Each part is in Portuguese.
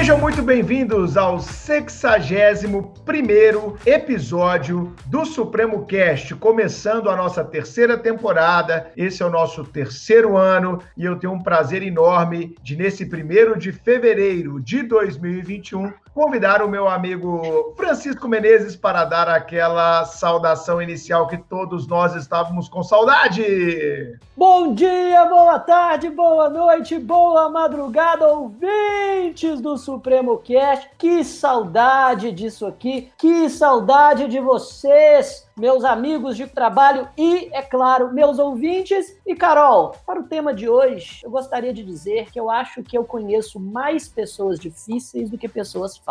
Sejam muito bem-vindos ao 61 episódio do Supremo Cast, começando a nossa terceira temporada. Esse é o nosso terceiro ano e eu tenho um prazer enorme de, nesse primeiro de fevereiro de 2021, convidar o meu amigo Francisco Menezes para dar aquela saudação inicial que todos nós estávamos com saudade. Bom dia, boa tarde, boa noite, boa madrugada, ouvintes do Supremo Cast. Que saudade disso aqui, que saudade de vocês meus amigos de trabalho e, é claro, meus ouvintes. E, Carol, para o tema de hoje, eu gostaria de dizer que eu acho que eu conheço mais pessoas difíceis do que pessoas fáceis.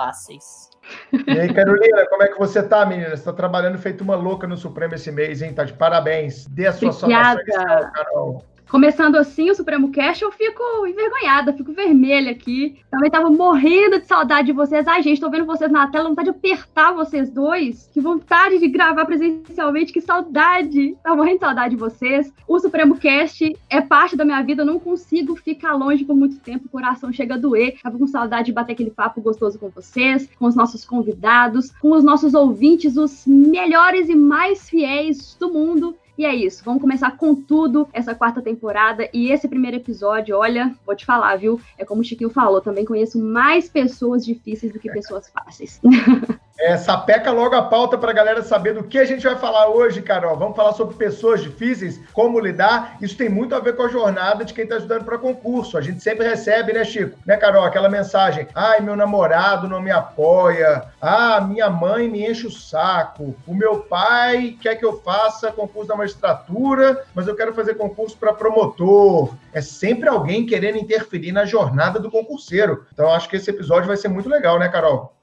E aí, Carolina, como é que você tá, menina? Você tá trabalhando feito uma louca no Supremo esse mês, hein? Tá de parabéns. Dê a sua saudação, Carol. Começando assim o Supremo Cash, eu fico envergonhada, fico vermelha aqui. Também tava morrendo de saudade de vocês. Ai, gente, tô vendo vocês na tela, vontade de apertar vocês dois. Que vontade de gravar presencialmente, que saudade. Tava morrendo de saudade de vocês. O Supremo Cast é parte da minha vida, eu não consigo ficar longe por muito tempo, o coração chega a doer. Tava com saudade de bater aquele papo gostoso com vocês, com os nossos convidados, com os nossos ouvintes, os melhores e mais fiéis do mundo. E é isso, vamos começar com tudo essa quarta temporada. E esse primeiro episódio, olha, vou te falar, viu? É como o Chiquinho falou, também conheço mais pessoas difíceis do que pessoas fáceis. É, sapeca logo a pauta para a galera saber do que a gente vai falar hoje, Carol. Vamos falar sobre pessoas difíceis, como lidar. Isso tem muito a ver com a jornada de quem está estudando para concurso. A gente sempre recebe, né, Chico? Né, Carol? Aquela mensagem: ai, meu namorado não me apoia. Ah, minha mãe me enche o saco. O meu pai quer que eu faça concurso da magistratura, mas eu quero fazer concurso para promotor. É sempre alguém querendo interferir na jornada do concurseiro. Então, acho que esse episódio vai ser muito legal, né, Carol?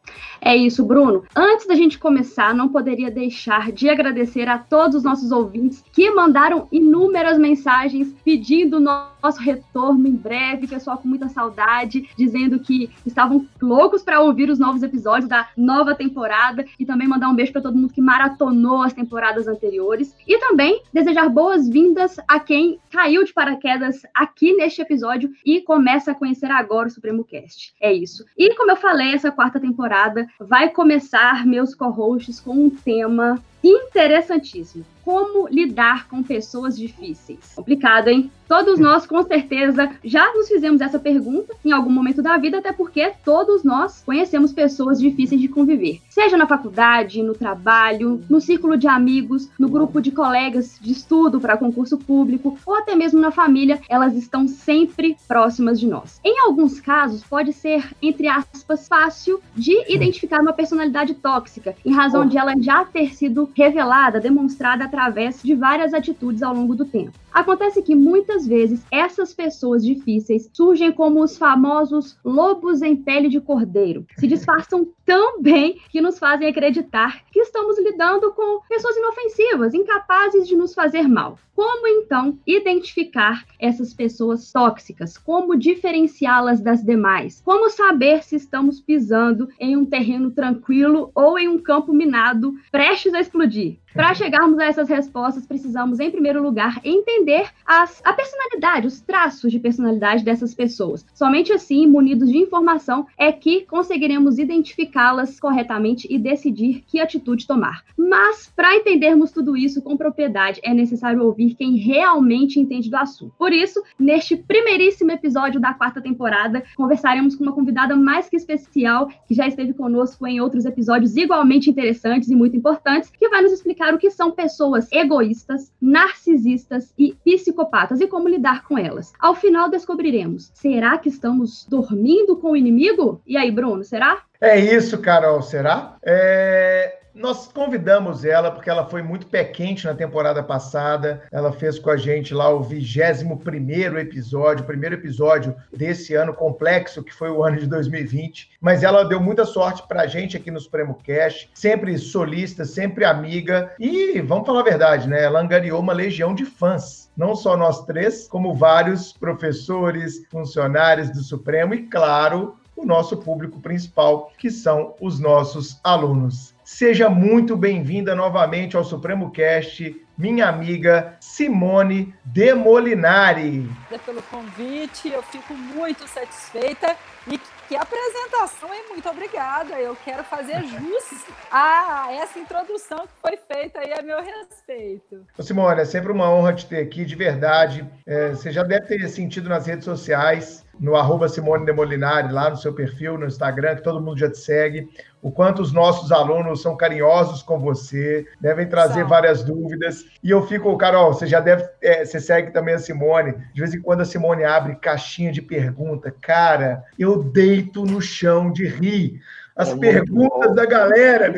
É isso, Bruno. Antes da gente começar, não poderia deixar de agradecer a todos os nossos ouvintes que mandaram inúmeras mensagens pedindo nosso retorno em breve, pessoal com muita saudade, dizendo que estavam loucos para ouvir os novos episódios da nova temporada e também mandar um beijo para todo mundo que maratonou as temporadas anteriores e também desejar boas-vindas a quem caiu de paraquedas aqui neste episódio e começa a conhecer agora o Supremo Cast. É isso. E como eu falei, essa quarta temporada vai começar meus co-hosts com um tema interessantíssimo. Como lidar com pessoas difíceis? Complicado, hein? Todos nós, com certeza, já nos fizemos essa pergunta em algum momento da vida, até porque todos nós conhecemos pessoas difíceis de conviver. Seja na faculdade, no trabalho, no círculo de amigos, no grupo de colegas de estudo para concurso público, ou até mesmo na família, elas estão sempre próximas de nós. Em alguns casos, pode ser, entre aspas, fácil de identificar uma personalidade tóxica, em razão de ela já ter sido revelada, demonstrada através de várias atitudes ao longo do tempo. Acontece que muitas vezes essas pessoas difíceis surgem como os famosos lobos em pele de cordeiro. Se disfarçam tão bem que nos fazem acreditar que estamos lidando com pessoas inofensivas, incapazes de nos fazer mal. Como então identificar essas pessoas tóxicas? Como diferenciá-las das demais? Como saber se estamos pisando em um terreno tranquilo ou em um campo minado prestes a explodir? Para chegarmos a essas respostas, precisamos, em primeiro lugar, entender as, a personalidade, os traços de personalidade dessas pessoas. Somente assim, munidos de informação, é que conseguiremos identificá-las corretamente e decidir que atitude tomar. Mas, para entendermos tudo isso com propriedade, é necessário ouvir quem realmente entende do assunto. Por isso, neste primeiríssimo episódio da quarta temporada, conversaremos com uma convidada mais que especial, que já esteve conosco em outros episódios igualmente interessantes e muito importantes, que vai nos explicar o que são pessoas egoístas, narcisistas e psicopatas e como lidar com elas. Ao final descobriremos: será que estamos dormindo com o inimigo? E aí, Bruno, será? É isso, Carol, será? É... Nós convidamos ela porque ela foi muito pé quente na temporada passada. Ela fez com a gente lá o 21 episódio, o primeiro episódio desse ano complexo, que foi o ano de 2020. Mas ela deu muita sorte para a gente aqui no Supremo Cash, sempre solista, sempre amiga. E vamos falar a verdade, né? Ela angariou uma legião de fãs. Não só nós três, como vários professores, funcionários do Supremo e, claro, o nosso público principal, que são os nossos alunos. Seja muito bem-vinda novamente ao Supremo Cast, minha amiga Simone Demolinari. Pelo convite, eu fico muito satisfeita e que apresentação, hein? Muito obrigada. Eu quero fazer jus a essa introdução que foi feita aí a meu respeito. Simone, é sempre uma honra te ter aqui, de verdade. É, você já deve ter sentido nas redes sociais no arroba Simone Demolinari, lá no seu perfil, no Instagram, que todo mundo já te segue, o quanto os nossos alunos são carinhosos com você, devem trazer várias dúvidas. E eu fico, Carol, você já deve, é, você segue também a Simone. De vez em quando a Simone abre caixinha de pergunta. Cara, eu deito no chão de rir. As é perguntas da galera,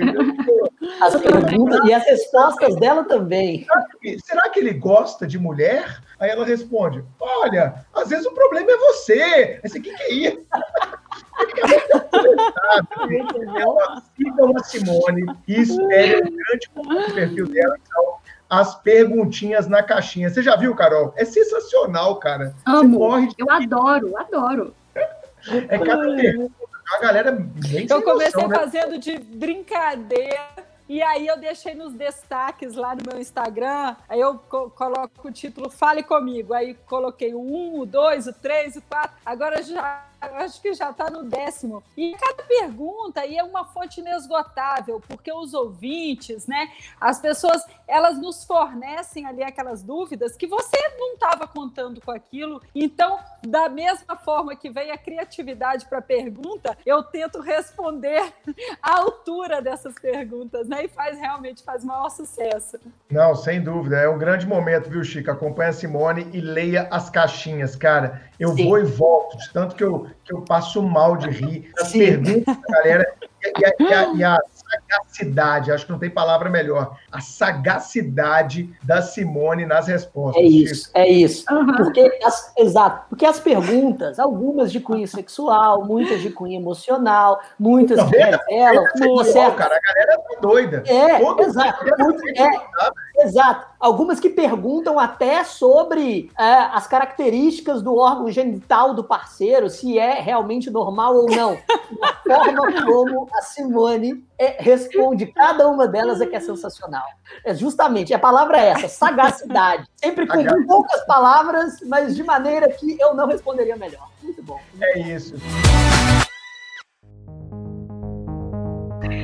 As perguntas e as respostas dela também. Será que, será que ele gosta de mulher? Aí ela responde: Olha, às vezes o problema é você. Esse aqui que é isso? Ela sigam a Simone e espere o grande perfil dela. Então, as perguntinhas na caixinha. Você já viu, Carol? É sensacional, cara. Amo. De... Eu adoro, adoro. É cada pergunta. A galera bem Eu comecei noção, né? fazendo de brincadeira e aí eu deixei nos destaques lá no meu Instagram, aí eu co coloco o título Fale Comigo. Aí coloquei o 1, o 2, o 3, o 4. Agora já acho que já está no décimo. E cada pergunta aí é uma fonte inesgotável, porque os ouvintes, né, as pessoas, elas nos fornecem ali aquelas dúvidas que você não estava contando com aquilo. Então, da mesma forma que vem a criatividade para a pergunta, eu tento responder à altura dessas perguntas, né? E faz realmente faz maior sucesso. Não, sem dúvida. É um grande momento, viu, Chica? Acompanhe a Simone e leia as caixinhas, cara. Eu Sim. vou e volto, de tanto que eu, que eu passo mal de rir. As Sim. perguntas da galera e a, e, a, e a, sagacidade, acho que não tem palavra melhor, a sagacidade da Simone nas respostas. É isso, é isso. Uhum. Porque as, exato, porque as perguntas, algumas de cunho sexual, muitas de cunho emocional, muitas não, revelam uma certa... cara, a galera tá doida. É, Todo exato. É, exato. Algumas que perguntam até sobre é, as características do órgão genital do parceiro, se é realmente normal ou não. A forma como a Simone é, responde cada uma delas é que é sensacional. É justamente, a palavra é essa, sagacidade. Sempre com poucas palavras, mas de maneira que eu não responderia melhor. Muito bom. Muito é bom. isso.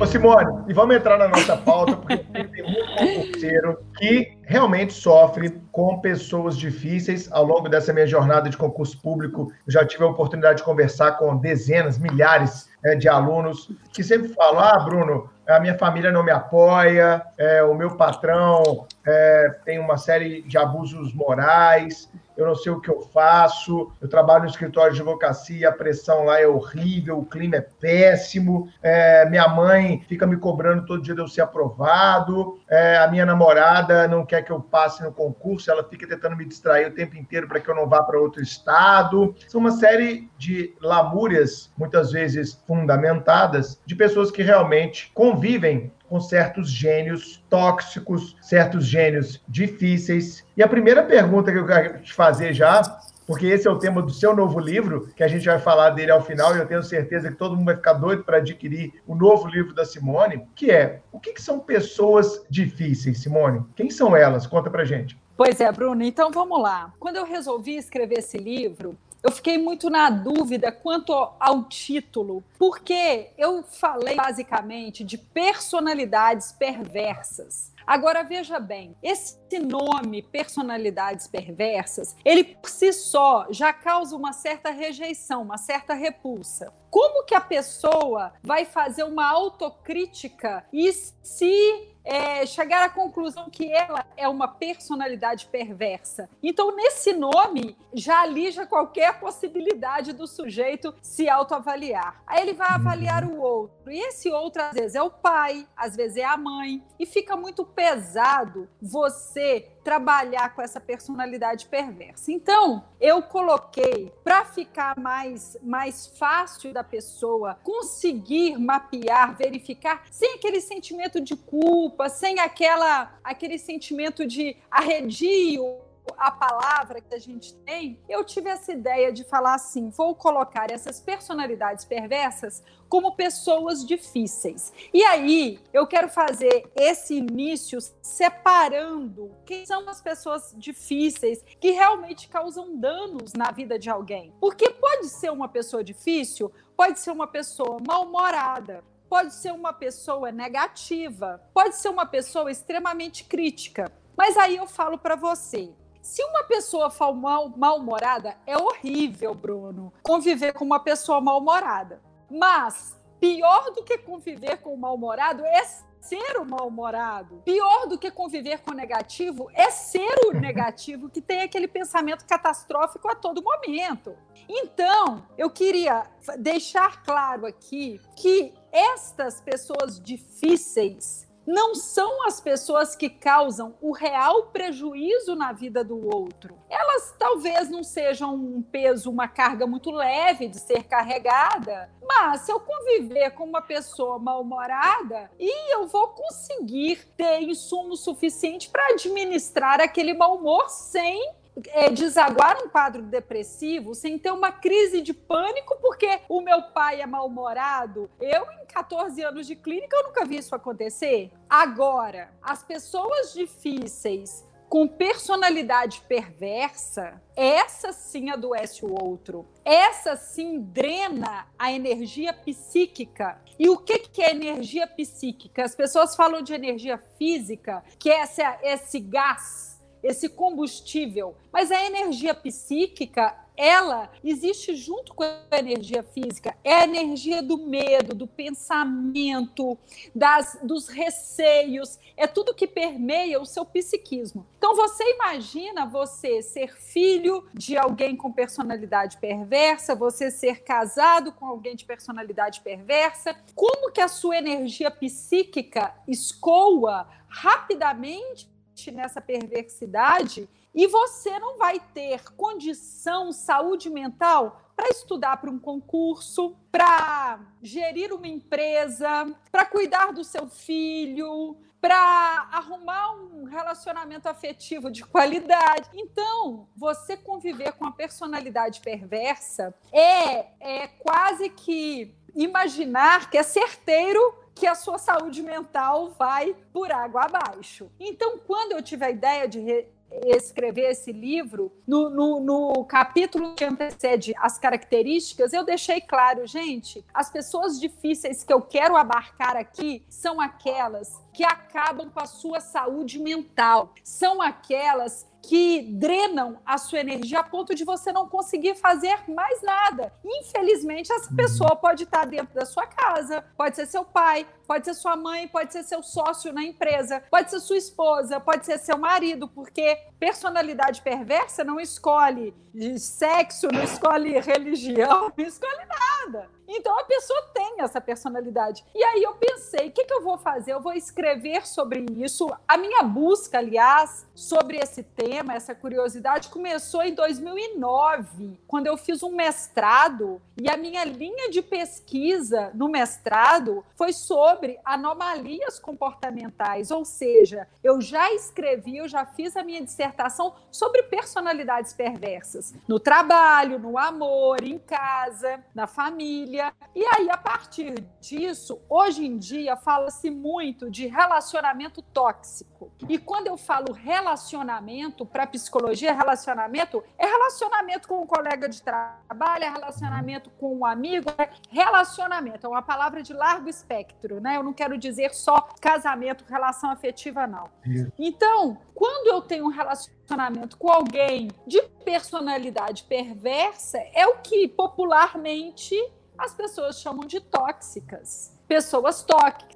Ô Simone, e vamos entrar na nossa pauta, porque tem muito concurseiro que realmente sofre com pessoas difíceis. Ao longo dessa minha jornada de concurso público, já tive a oportunidade de conversar com dezenas, milhares é, de alunos que sempre falam: Ah, Bruno, a minha família não me apoia, é, o meu patrão é, tem uma série de abusos morais, eu não sei o que eu faço, eu trabalho no escritório de advocacia, a pressão lá é horrível, o clima é péssimo, é, minha mãe fica me cobrando todo dia de eu ser aprovado, é, a minha namorada não quer que eu passe no concurso, ela fica tentando me distrair o tempo inteiro para que eu não vá para outro estado. São uma série de lamúrias, muitas vezes fundamentadas, de pessoas que realmente convivem com certos gênios tóxicos, certos gênios difíceis. E a primeira pergunta que eu quero te fazer já, porque esse é o tema do seu novo livro, que a gente vai falar dele ao final, e eu tenho certeza que todo mundo vai ficar doido para adquirir o novo livro da Simone, que é o que, que são pessoas difíceis, Simone? Quem são elas? Conta para gente. Pois é, Bruno. Então vamos lá. Quando eu resolvi escrever esse livro, eu fiquei muito na dúvida quanto ao título, porque eu falei basicamente de personalidades perversas. Agora veja bem, esse nome personalidades perversas, ele por si só já causa uma certa rejeição, uma certa repulsa. Como que a pessoa vai fazer uma autocrítica e se é, chegar à conclusão que ela é uma personalidade perversa. Então, nesse nome, já alija qualquer possibilidade do sujeito se autoavaliar. Aí ele vai avaliar o outro. E esse outro, às vezes, é o pai, às vezes é a mãe. E fica muito pesado você trabalhar com essa personalidade perversa. Então, eu coloquei para ficar mais mais fácil da pessoa conseguir mapear, verificar sem aquele sentimento de culpa, sem aquela aquele sentimento de arredio a palavra que a gente tem, eu tive essa ideia de falar assim: vou colocar essas personalidades perversas como pessoas difíceis. E aí, eu quero fazer esse início separando quem são as pessoas difíceis que realmente causam danos na vida de alguém. Porque pode ser uma pessoa difícil, pode ser uma pessoa mal-humorada, pode ser uma pessoa negativa, pode ser uma pessoa extremamente crítica. Mas aí eu falo para você, se uma pessoa for mal-humorada, é horrível, Bruno, conviver com uma pessoa mal-humorada. Mas pior do que conviver com o mal-humorado é ser o mal-humorado. Pior do que conviver com o negativo é ser o negativo que tem aquele pensamento catastrófico a todo momento. Então, eu queria deixar claro aqui que estas pessoas difíceis não são as pessoas que causam o real prejuízo na vida do outro. Elas talvez não sejam um peso, uma carga muito leve de ser carregada, mas se eu conviver com uma pessoa mal-humorada, e eu vou conseguir ter insumo suficiente para administrar aquele mau humor sem é, desaguar um quadro depressivo sem ter uma crise de pânico porque o meu pai é mal-humorado. Eu, em 14 anos de clínica, eu nunca vi isso acontecer. Agora, as pessoas difíceis com personalidade perversa, essa sim adoece o outro. Essa sim drena a energia psíquica. E o que, que é energia psíquica? As pessoas falam de energia física, que é essa, esse gás esse combustível. Mas a energia psíquica, ela existe junto com a energia física. É a energia do medo, do pensamento, das, dos receios. É tudo que permeia o seu psiquismo. Então você imagina você ser filho de alguém com personalidade perversa, você ser casado com alguém de personalidade perversa. Como que a sua energia psíquica escoa rapidamente nessa perversidade e você não vai ter condição, saúde mental para estudar para um concurso, para gerir uma empresa, para cuidar do seu filho, para arrumar um relacionamento afetivo de qualidade. Então, você conviver com a personalidade perversa é, é quase que imaginar que é certeiro que a sua saúde mental vai por água abaixo. Então, quando eu tive a ideia de escrever esse livro, no, no, no, capítulo que antecede as características, eu deixei claro, gente, as pessoas difíceis que eu quero abarcar aqui são aquelas que acabam com a sua saúde mental, são aquelas que drenam a sua energia a ponto de você não conseguir fazer mais nada. Infelizmente, essa uhum. pessoa pode estar dentro da sua casa, pode ser seu pai, pode ser sua mãe, pode ser seu sócio na empresa, pode ser sua esposa, pode ser seu marido, porque personalidade perversa não escolhe sexo, não escolhe religião, não escolhe nada. Então a pessoa tem essa personalidade. E aí eu pensei, o que, que eu vou fazer? Eu vou escrever sobre isso. A minha busca, aliás, sobre esse tema, essa curiosidade, começou em 2009, quando eu fiz um mestrado e a minha linha de pesquisa no mestrado foi sobre anomalias comportamentais, ou seja, eu já escrevi, eu já fiz a minha dissertação sobre personalidades perversas no trabalho, no amor, em casa, na família. E aí, a partir disso, hoje em dia, fala-se muito de relacionamento tóxico. E quando eu falo relacionamento, para psicologia, relacionamento é relacionamento com um colega de trabalho, é relacionamento com um amigo, é relacionamento. É uma palavra de largo espectro, né? Eu não quero dizer só casamento, relação afetiva, não. Então, quando eu tenho um relacionamento com alguém de personalidade perversa, é o que popularmente as pessoas chamam de tóxicas. Pessoas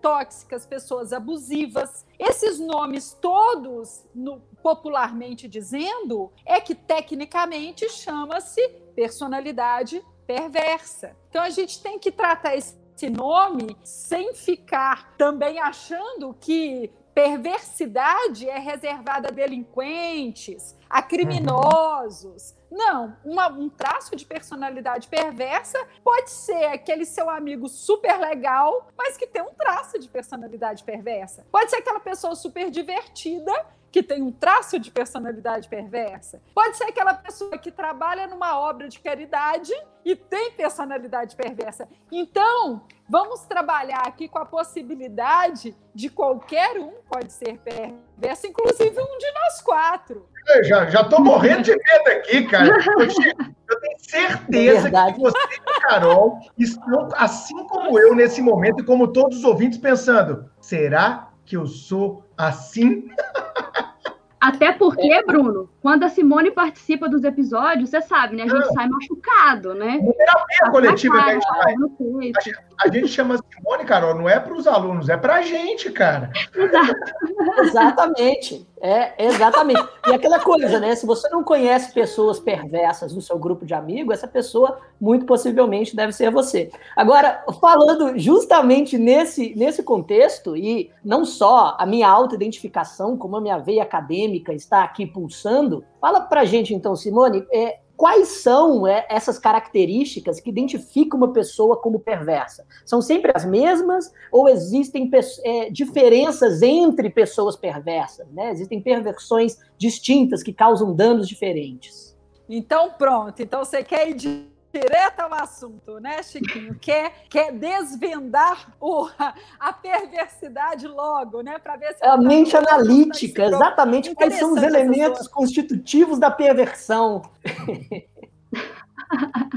tóxicas, pessoas abusivas. Esses nomes todos, no, popularmente dizendo, é que tecnicamente chama-se personalidade perversa. Então a gente tem que tratar esse nome sem ficar também achando que perversidade é reservada a delinquentes, a criminosos. Não, uma, um traço de personalidade perversa pode ser aquele seu amigo super legal, mas que tem um traço de personalidade perversa. Pode ser aquela pessoa super divertida que tem um traço de personalidade perversa. Pode ser aquela pessoa que trabalha numa obra de caridade e tem personalidade perversa. Então, vamos trabalhar aqui com a possibilidade de qualquer um pode ser perverso, inclusive um de nós quatro. Eu já, já tô morrendo de medo aqui, cara. Eu tenho certeza que você e Carol estão, assim como eu, nesse momento, e como todos os ouvintes, pensando: será que eu sou assim? Até porque, é. Bruno, quando a Simone participa dos episódios, você sabe, né? A gente sai machucado, né? É terapia coletiva que a gente faz. A, a, gente chama Simone, Carol, não é para os alunos, é para a gente, cara. Exatamente. É, exatamente. E aquela coisa, né? Se você não conhece pessoas perversas no seu grupo de amigos, essa pessoa muito possivelmente deve ser você. Agora, falando justamente nesse, nesse contexto, e não só a minha autoidentificação, como a minha veia acadêmica está aqui pulsando, fala pra gente então, Simone, é, quais são é, essas características que identificam uma pessoa como perversa? São sempre as mesmas ou existem é, diferenças entre pessoas perversas? Né? Existem perversões distintas que causam danos diferentes. Então, pronto. Então, você quer ir direto ao assunto, né, Chiquinho? Quer, quer desvendar o, a perversidade logo, né? Para ver se. É a mente tá analítica, exatamente quais são os elementos constitutivos da perversão.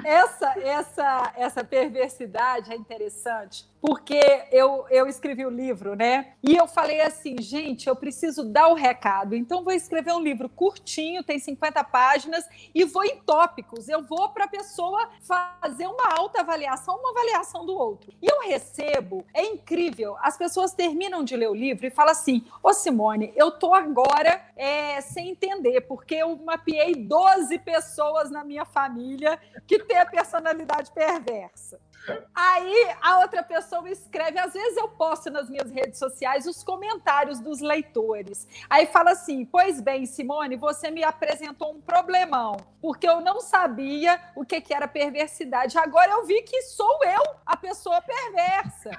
essa, essa, essa perversidade é interessante, porque eu, eu escrevi o livro, né? E eu falei assim, gente, eu preciso dar o recado. Então, vou escrever um livro curtinho, tem 50 páginas, e vou em tópicos. Eu vou para a pessoa fazer uma autoavaliação, uma avaliação do outro. E eu recebo, é incrível, as pessoas terminam de ler o livro e falam assim: Ô Simone, eu tô agora é, sem entender, porque eu mapeei 12 pessoas na minha família que tem a personalidade perversa. Aí a outra pessoa escreve, às vezes eu posto nas minhas redes sociais os comentários dos leitores. Aí fala assim: Pois bem, Simone, você me apresentou um problemão, porque eu não sabia o que, que era perversidade. Agora eu vi que sou eu a pessoa perversa.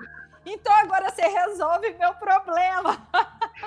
Então agora você resolve meu problema.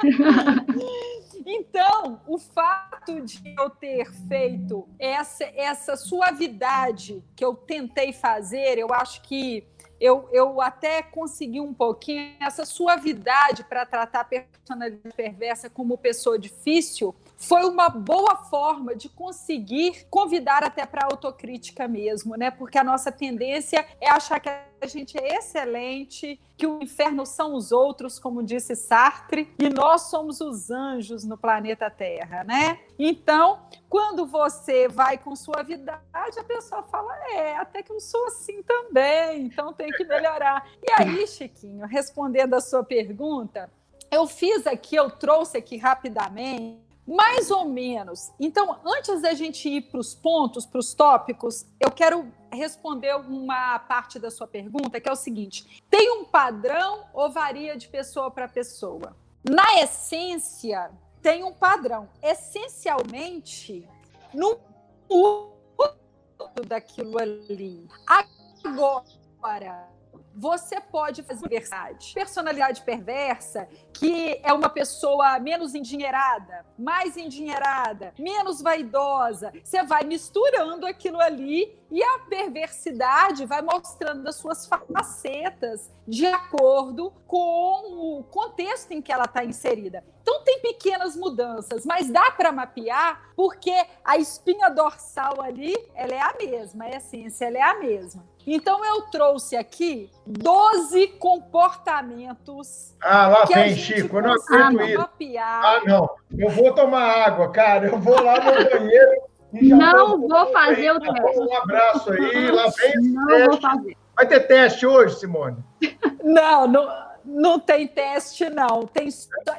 então, o fato de eu ter feito essa, essa suavidade que eu tentei fazer, eu acho que eu, eu até consegui um pouquinho essa suavidade para tratar a personalidade perversa como pessoa difícil, foi uma boa forma de conseguir convidar até para autocrítica mesmo, né? Porque a nossa tendência é achar que a gente é excelente, que o inferno são os outros, como disse Sartre, e nós somos os anjos no planeta Terra, né? Então, quando você vai com suavidade, a pessoa fala: é, até que eu sou assim também, então tem que melhorar. E aí, Chiquinho, respondendo a sua pergunta, eu fiz aqui, eu trouxe aqui rapidamente mais ou menos. Então, antes da gente ir para os pontos, para os tópicos, eu quero responder uma parte da sua pergunta, que é o seguinte: tem um padrão ou varia de pessoa para pessoa? Na essência, tem um padrão. Essencialmente, no uso daquilo ali. Agora, você pode fazer verdade. Personalidade perversa, que é uma pessoa menos endinheirada, mais endinheirada, menos vaidosa. Você vai misturando aquilo ali e a perversidade vai mostrando as suas facetas de acordo com o contexto em que ela está inserida. Então tem pequenas mudanças, mas dá para mapear porque a espinha dorsal ali, ela é a mesma, a essência ela é a mesma. Então eu trouxe aqui 12 comportamentos. Ah, lá vem, Chico, eu não aguento isso. Mapear. Ah, não. Eu vou tomar água, cara. Eu vou lá no banheiro. não vou fazer o teste. Um abraço aí, lá vem. Não vou fazer. Vai ter teste hoje, Simone? Não, não, não tem teste, não. Tem,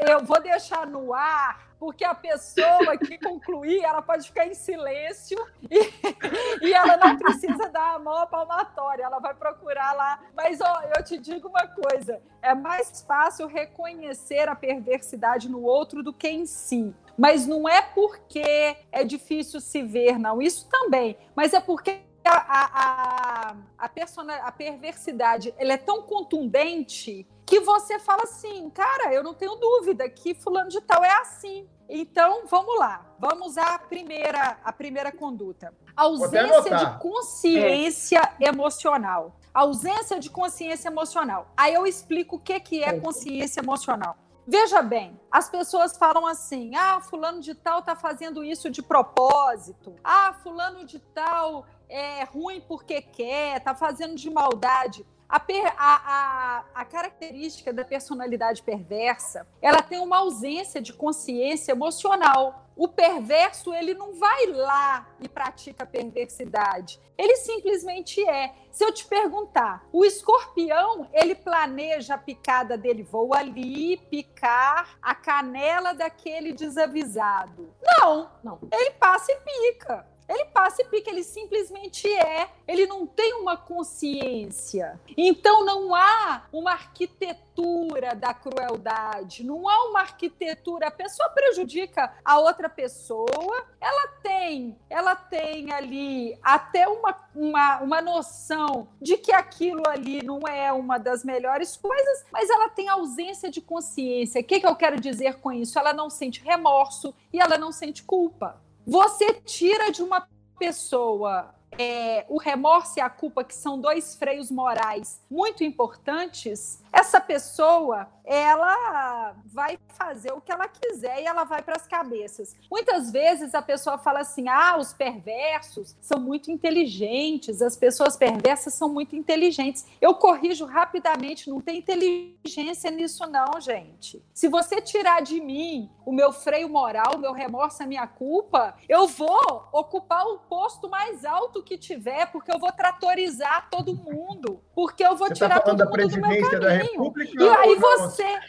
eu vou deixar no ar porque a pessoa que concluir, ela pode ficar em silêncio e, e ela não precisa dar a mão à palmatória, ela vai procurar lá. Mas ó, eu te digo uma coisa: é mais fácil reconhecer a perversidade no outro do que em si. Mas não é porque é difícil se ver, não. Isso também. Mas é porque a, a, a, a, a perversidade ela é tão contundente que você fala assim, cara, eu não tenho dúvida que fulano de tal é assim. Então, vamos lá. Vamos à primeira, à primeira conduta. Ausência de consciência é. emocional. Ausência de consciência emocional. Aí eu explico o que, que é consciência emocional. Veja bem, as pessoas falam assim: ah, fulano de tal tá fazendo isso de propósito. Ah, fulano de tal é ruim porque quer, tá fazendo de maldade. A, a, a, a, característica da personalidade perversa, ela tem uma ausência de consciência emocional. O perverso, ele não vai lá e pratica a perversidade. Ele simplesmente é. Se eu te perguntar, o escorpião, ele planeja a picada dele, vou ali picar a canela daquele desavisado. Não, não. Ele passa e pica. Ele passa e pica, ele simplesmente é. Ele não tem uma consciência. Então não há uma arquitetura da crueldade, não há uma arquitetura. A pessoa prejudica a outra pessoa, ela tem, ela tem ali até uma, uma, uma noção de que aquilo ali não é uma das melhores coisas, mas ela tem ausência de consciência. O que, que eu quero dizer com isso? Ela não sente remorso e ela não sente culpa. Você tira de uma pessoa é, o remorso e a culpa, que são dois freios morais muito importantes, essa pessoa ela vai fazer o que ela quiser e ela vai para as cabeças. Muitas vezes a pessoa fala assim: ah, os perversos são muito inteligentes, as pessoas perversas são muito inteligentes. Eu corrijo rapidamente, não tem inteligência nisso, não, gente. Se você tirar de mim o meu freio moral, o meu remorso, a minha culpa, eu vou ocupar o posto mais alto que tiver, porque eu vou tratorizar todo mundo, porque eu vou você tá tirar tá todo mundo do meu caminho. República, e aí você.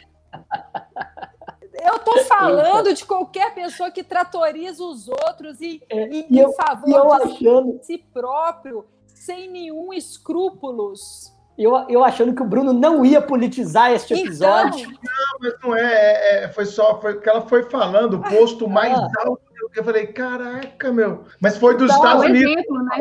Eu estou falando de qualquer pessoa que tratoriza os outros e, é, e, e em favor eu de achando... si próprio, sem nenhum escrúpulos. Eu, eu achando que o Bruno não ia politizar este então, episódio. Então... Não, mas não é, é, é, Foi só foi que ela foi falando, o posto mais ah. alto. Eu falei, caraca, meu. Mas foi dos então, Estados Unidos. Exemplo, né?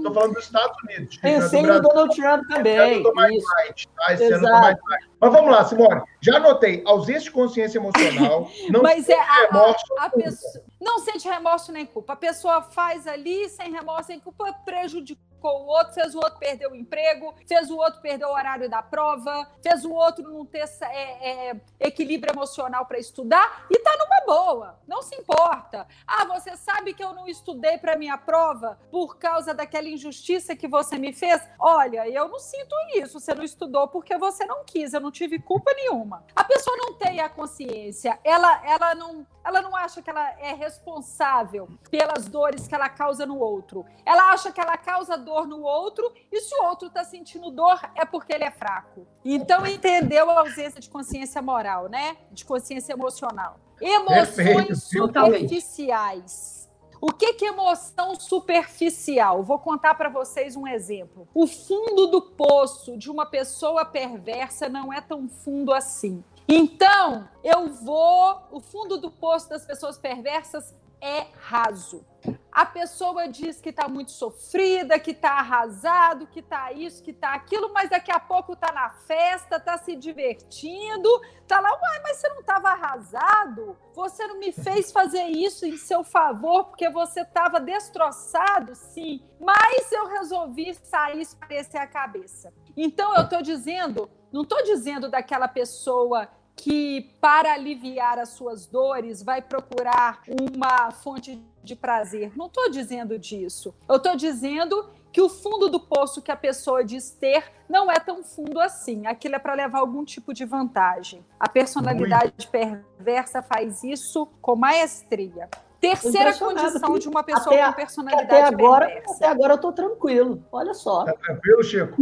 Estou falando dos Estados Unidos. Pensei no Donald Trump também. Do mais light, tá? Esse ano mais light. Mas vamos lá, Simone. Já anotei ausência de consciência emocional. Não Mas é a, remorso, a, a pessoa não sente remorso nem culpa. A pessoa faz ali sem remorso nem culpa, prejudicou o outro, fez o outro perder o emprego, fez o outro perder o horário da prova, fez o outro não ter é, é, equilíbrio emocional para estudar e tá numa boa, não se importa. Ah, você sabe que eu não estudei para minha prova por causa daquela injustiça que você me fez? Olha, eu não sinto isso. Você não estudou porque você não quis, eu não tive culpa nenhuma. A pessoa não tem a consciência, ela, ela não ela não acha que ela é responsável pelas dores que ela causa no outro. Ela acha que ela causa dor no outro e se o outro está sentindo dor é porque ele é fraco. Então entendeu a ausência de consciência moral, né? De consciência emocional. Emoções Perfeito, superficiais. O que, é emoção superficial? Vou contar para vocês um exemplo. O fundo do poço de uma pessoa perversa não é tão fundo assim. Então, eu vou. O fundo do poço das pessoas perversas é raso. A pessoa diz que está muito sofrida, que está arrasado, que está isso, que está aquilo, mas daqui a pouco está na festa, está se divertindo, está lá, uai, mas você não estava arrasado? Você não me fez fazer isso em seu favor porque você estava destroçado? Sim, mas eu resolvi sair e a cabeça. Então eu estou dizendo, não estou dizendo daquela pessoa que, para aliviar as suas dores, vai procurar uma fonte de prazer. Não estou dizendo disso. Eu estou dizendo que o fundo do poço que a pessoa diz ter não é tão fundo assim. Aquilo é para levar algum tipo de vantagem. A personalidade Muito. perversa faz isso com maestria. Terceira condição de uma pessoa até, com personalidade até agora, perversa. Até agora eu tô tranquilo. Olha só. Tá tranquilo, Chico?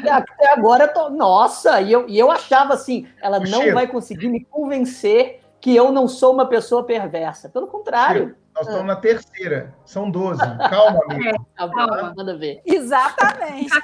Até, até agora eu tô. Nossa, e eu, e eu achava assim: ela não Chico. vai conseguir me convencer que eu não sou uma pessoa perversa. Pelo contrário. Chico, nós estamos na terceira. São 12. Calma, amigo. É, calma, manda ver. Exatamente.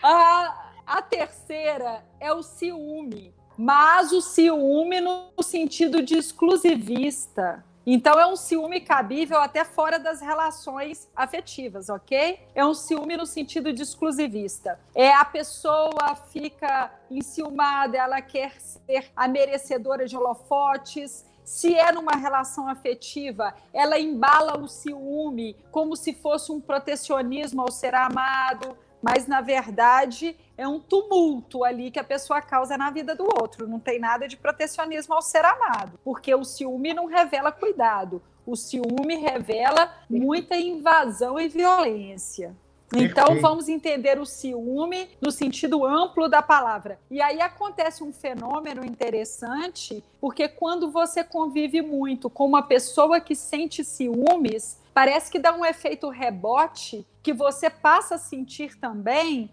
a, a terceira é o ciúme mas o ciúme no sentido de exclusivista. Então é um ciúme cabível até fora das relações afetivas, ok? É um ciúme no sentido de exclusivista. É a pessoa fica enciumada, ela quer ser a merecedora de holofotes, se é numa relação afetiva, ela embala o ciúme como se fosse um protecionismo ao ser amado, mas na verdade é um tumulto ali que a pessoa causa na vida do outro. Não tem nada de protecionismo ao ser amado, porque o ciúme não revela cuidado. O ciúme revela muita invasão e violência. Então vamos entender o ciúme no sentido amplo da palavra. E aí acontece um fenômeno interessante, porque quando você convive muito com uma pessoa que sente ciúmes, parece que dá um efeito rebote que você passa a sentir também,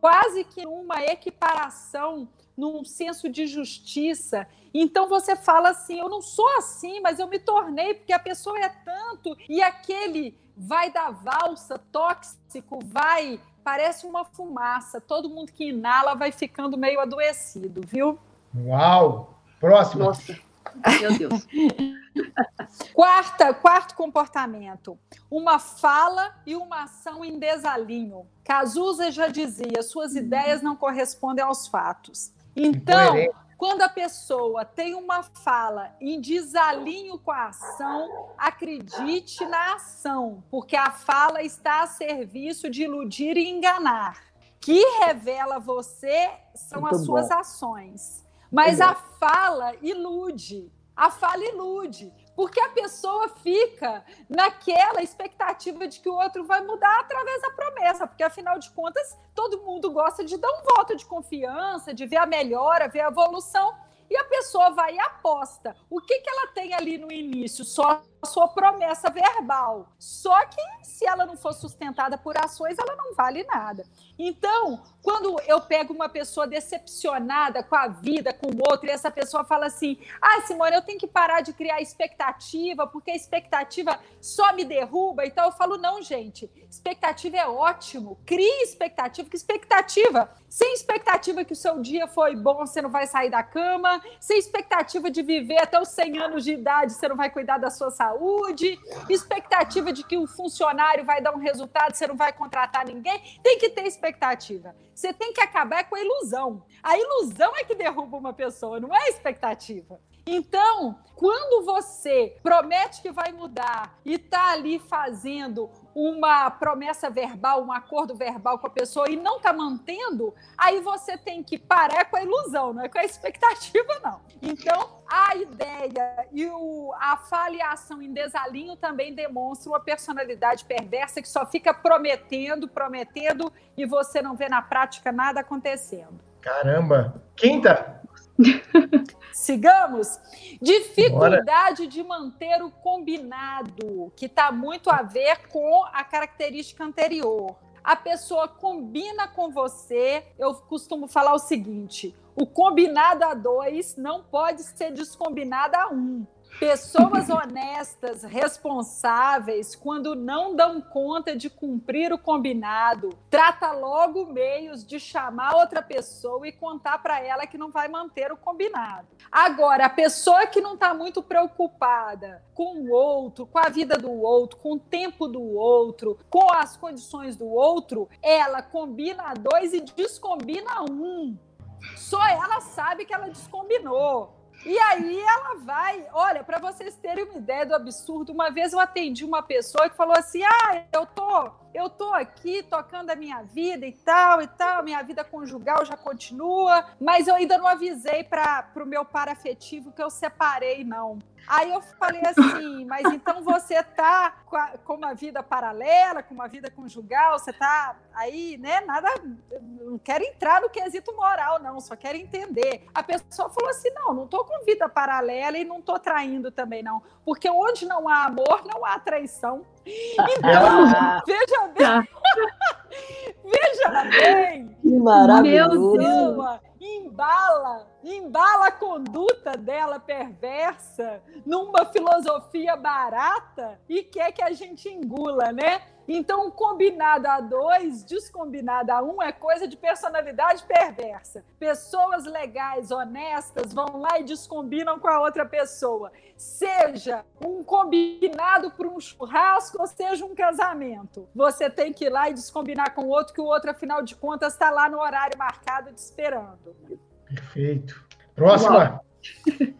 quase que uma equiparação num senso de justiça. Então você fala assim: eu não sou assim, mas eu me tornei porque a pessoa é tanto e aquele vai da valsa tóxico, vai, parece uma fumaça. Todo mundo que inala vai ficando meio adoecido, viu? Uau! Próximo. Nossa. Meu Deus. Quarta, quarto comportamento: uma fala e uma ação em desalinho. Cazuza já dizia: suas ideias não correspondem aos fatos. Então, quando a pessoa tem uma fala em desalinho com a ação, acredite na ação, porque a fala está a serviço de iludir e enganar. Que revela você são Muito as suas bom. ações. Mas a fala ilude. A fala ilude, porque a pessoa fica naquela expectativa de que o outro vai mudar através da promessa, porque afinal de contas, todo mundo gosta de dar um voto de confiança, de ver a melhora, ver a evolução, e a pessoa vai e aposta. O que, que ela tem ali no início? Só sua promessa verbal. Só que se ela não for sustentada por ações, ela não vale nada. Então, quando eu pego uma pessoa decepcionada com a vida, com o outro, e essa pessoa fala assim: ah, Simone, eu tenho que parar de criar expectativa, porque a expectativa só me derruba. Então, eu falo: não, gente, expectativa é ótimo. Crie expectativa, que expectativa? Sem expectativa que o seu dia foi bom, você não vai sair da cama. Sem expectativa de viver até os 100 anos de idade, você não vai cuidar da sua saúde. Expectativa de que o funcionário vai dar um resultado, você não vai contratar ninguém. Tem que ter expectativa. Você tem que acabar com a ilusão. A ilusão é que derruba uma pessoa, não é a expectativa. Então, quando você promete que vai mudar e está ali fazendo uma promessa verbal, um acordo verbal com a pessoa e não está mantendo, aí você tem que parar com a ilusão, não é com a expectativa, não. Então, a ideia e o, a falhação em desalinho também demonstram uma personalidade perversa que só fica prometendo, prometendo e você não vê na prática nada acontecendo. Caramba! Quinta! Sigamos. Dificuldade Bora. de manter o combinado, que está muito a ver com a característica anterior. A pessoa combina com você. Eu costumo falar o seguinte: o combinado a dois não pode ser descombinado a um. Pessoas honestas, responsáveis, quando não dão conta de cumprir o combinado, trata logo meios de chamar outra pessoa e contar para ela que não vai manter o combinado. Agora, a pessoa que não está muito preocupada com o outro, com a vida do outro, com o tempo do outro, com as condições do outro, ela combina dois e descombina um. Só ela sabe que ela descombinou. E aí ela vai, olha, para vocês terem uma ideia do absurdo, uma vez eu atendi uma pessoa que falou assim: "Ah, eu tô eu tô aqui tocando a minha vida e tal e tal, minha vida conjugal já continua, mas eu ainda não avisei para o meu par afetivo que eu separei, não. Aí eu falei assim, mas então você tá com, a, com, uma vida paralela, com uma vida conjugal, você tá aí, né? Nada, não quero entrar no quesito moral, não, só quero entender. A pessoa falou assim: não, não tô com vida paralela e não tô traindo também, não. Porque onde não há amor, não há traição. Então, ah. veja bem. Tá. veja bem. Que maravilhoso. Meu Deus, embala embala a conduta dela perversa numa filosofia barata e quer que a gente engula, né? Então, combinado a dois, descombinado a um, é coisa de personalidade perversa. Pessoas legais, honestas, vão lá e descombinam com a outra pessoa. Seja um combinado para um churrasco ou seja um casamento. Você tem que ir lá e descombinar com o outro, que o outro, afinal de contas, está lá no horário marcado te esperando. Perfeito. Próxima.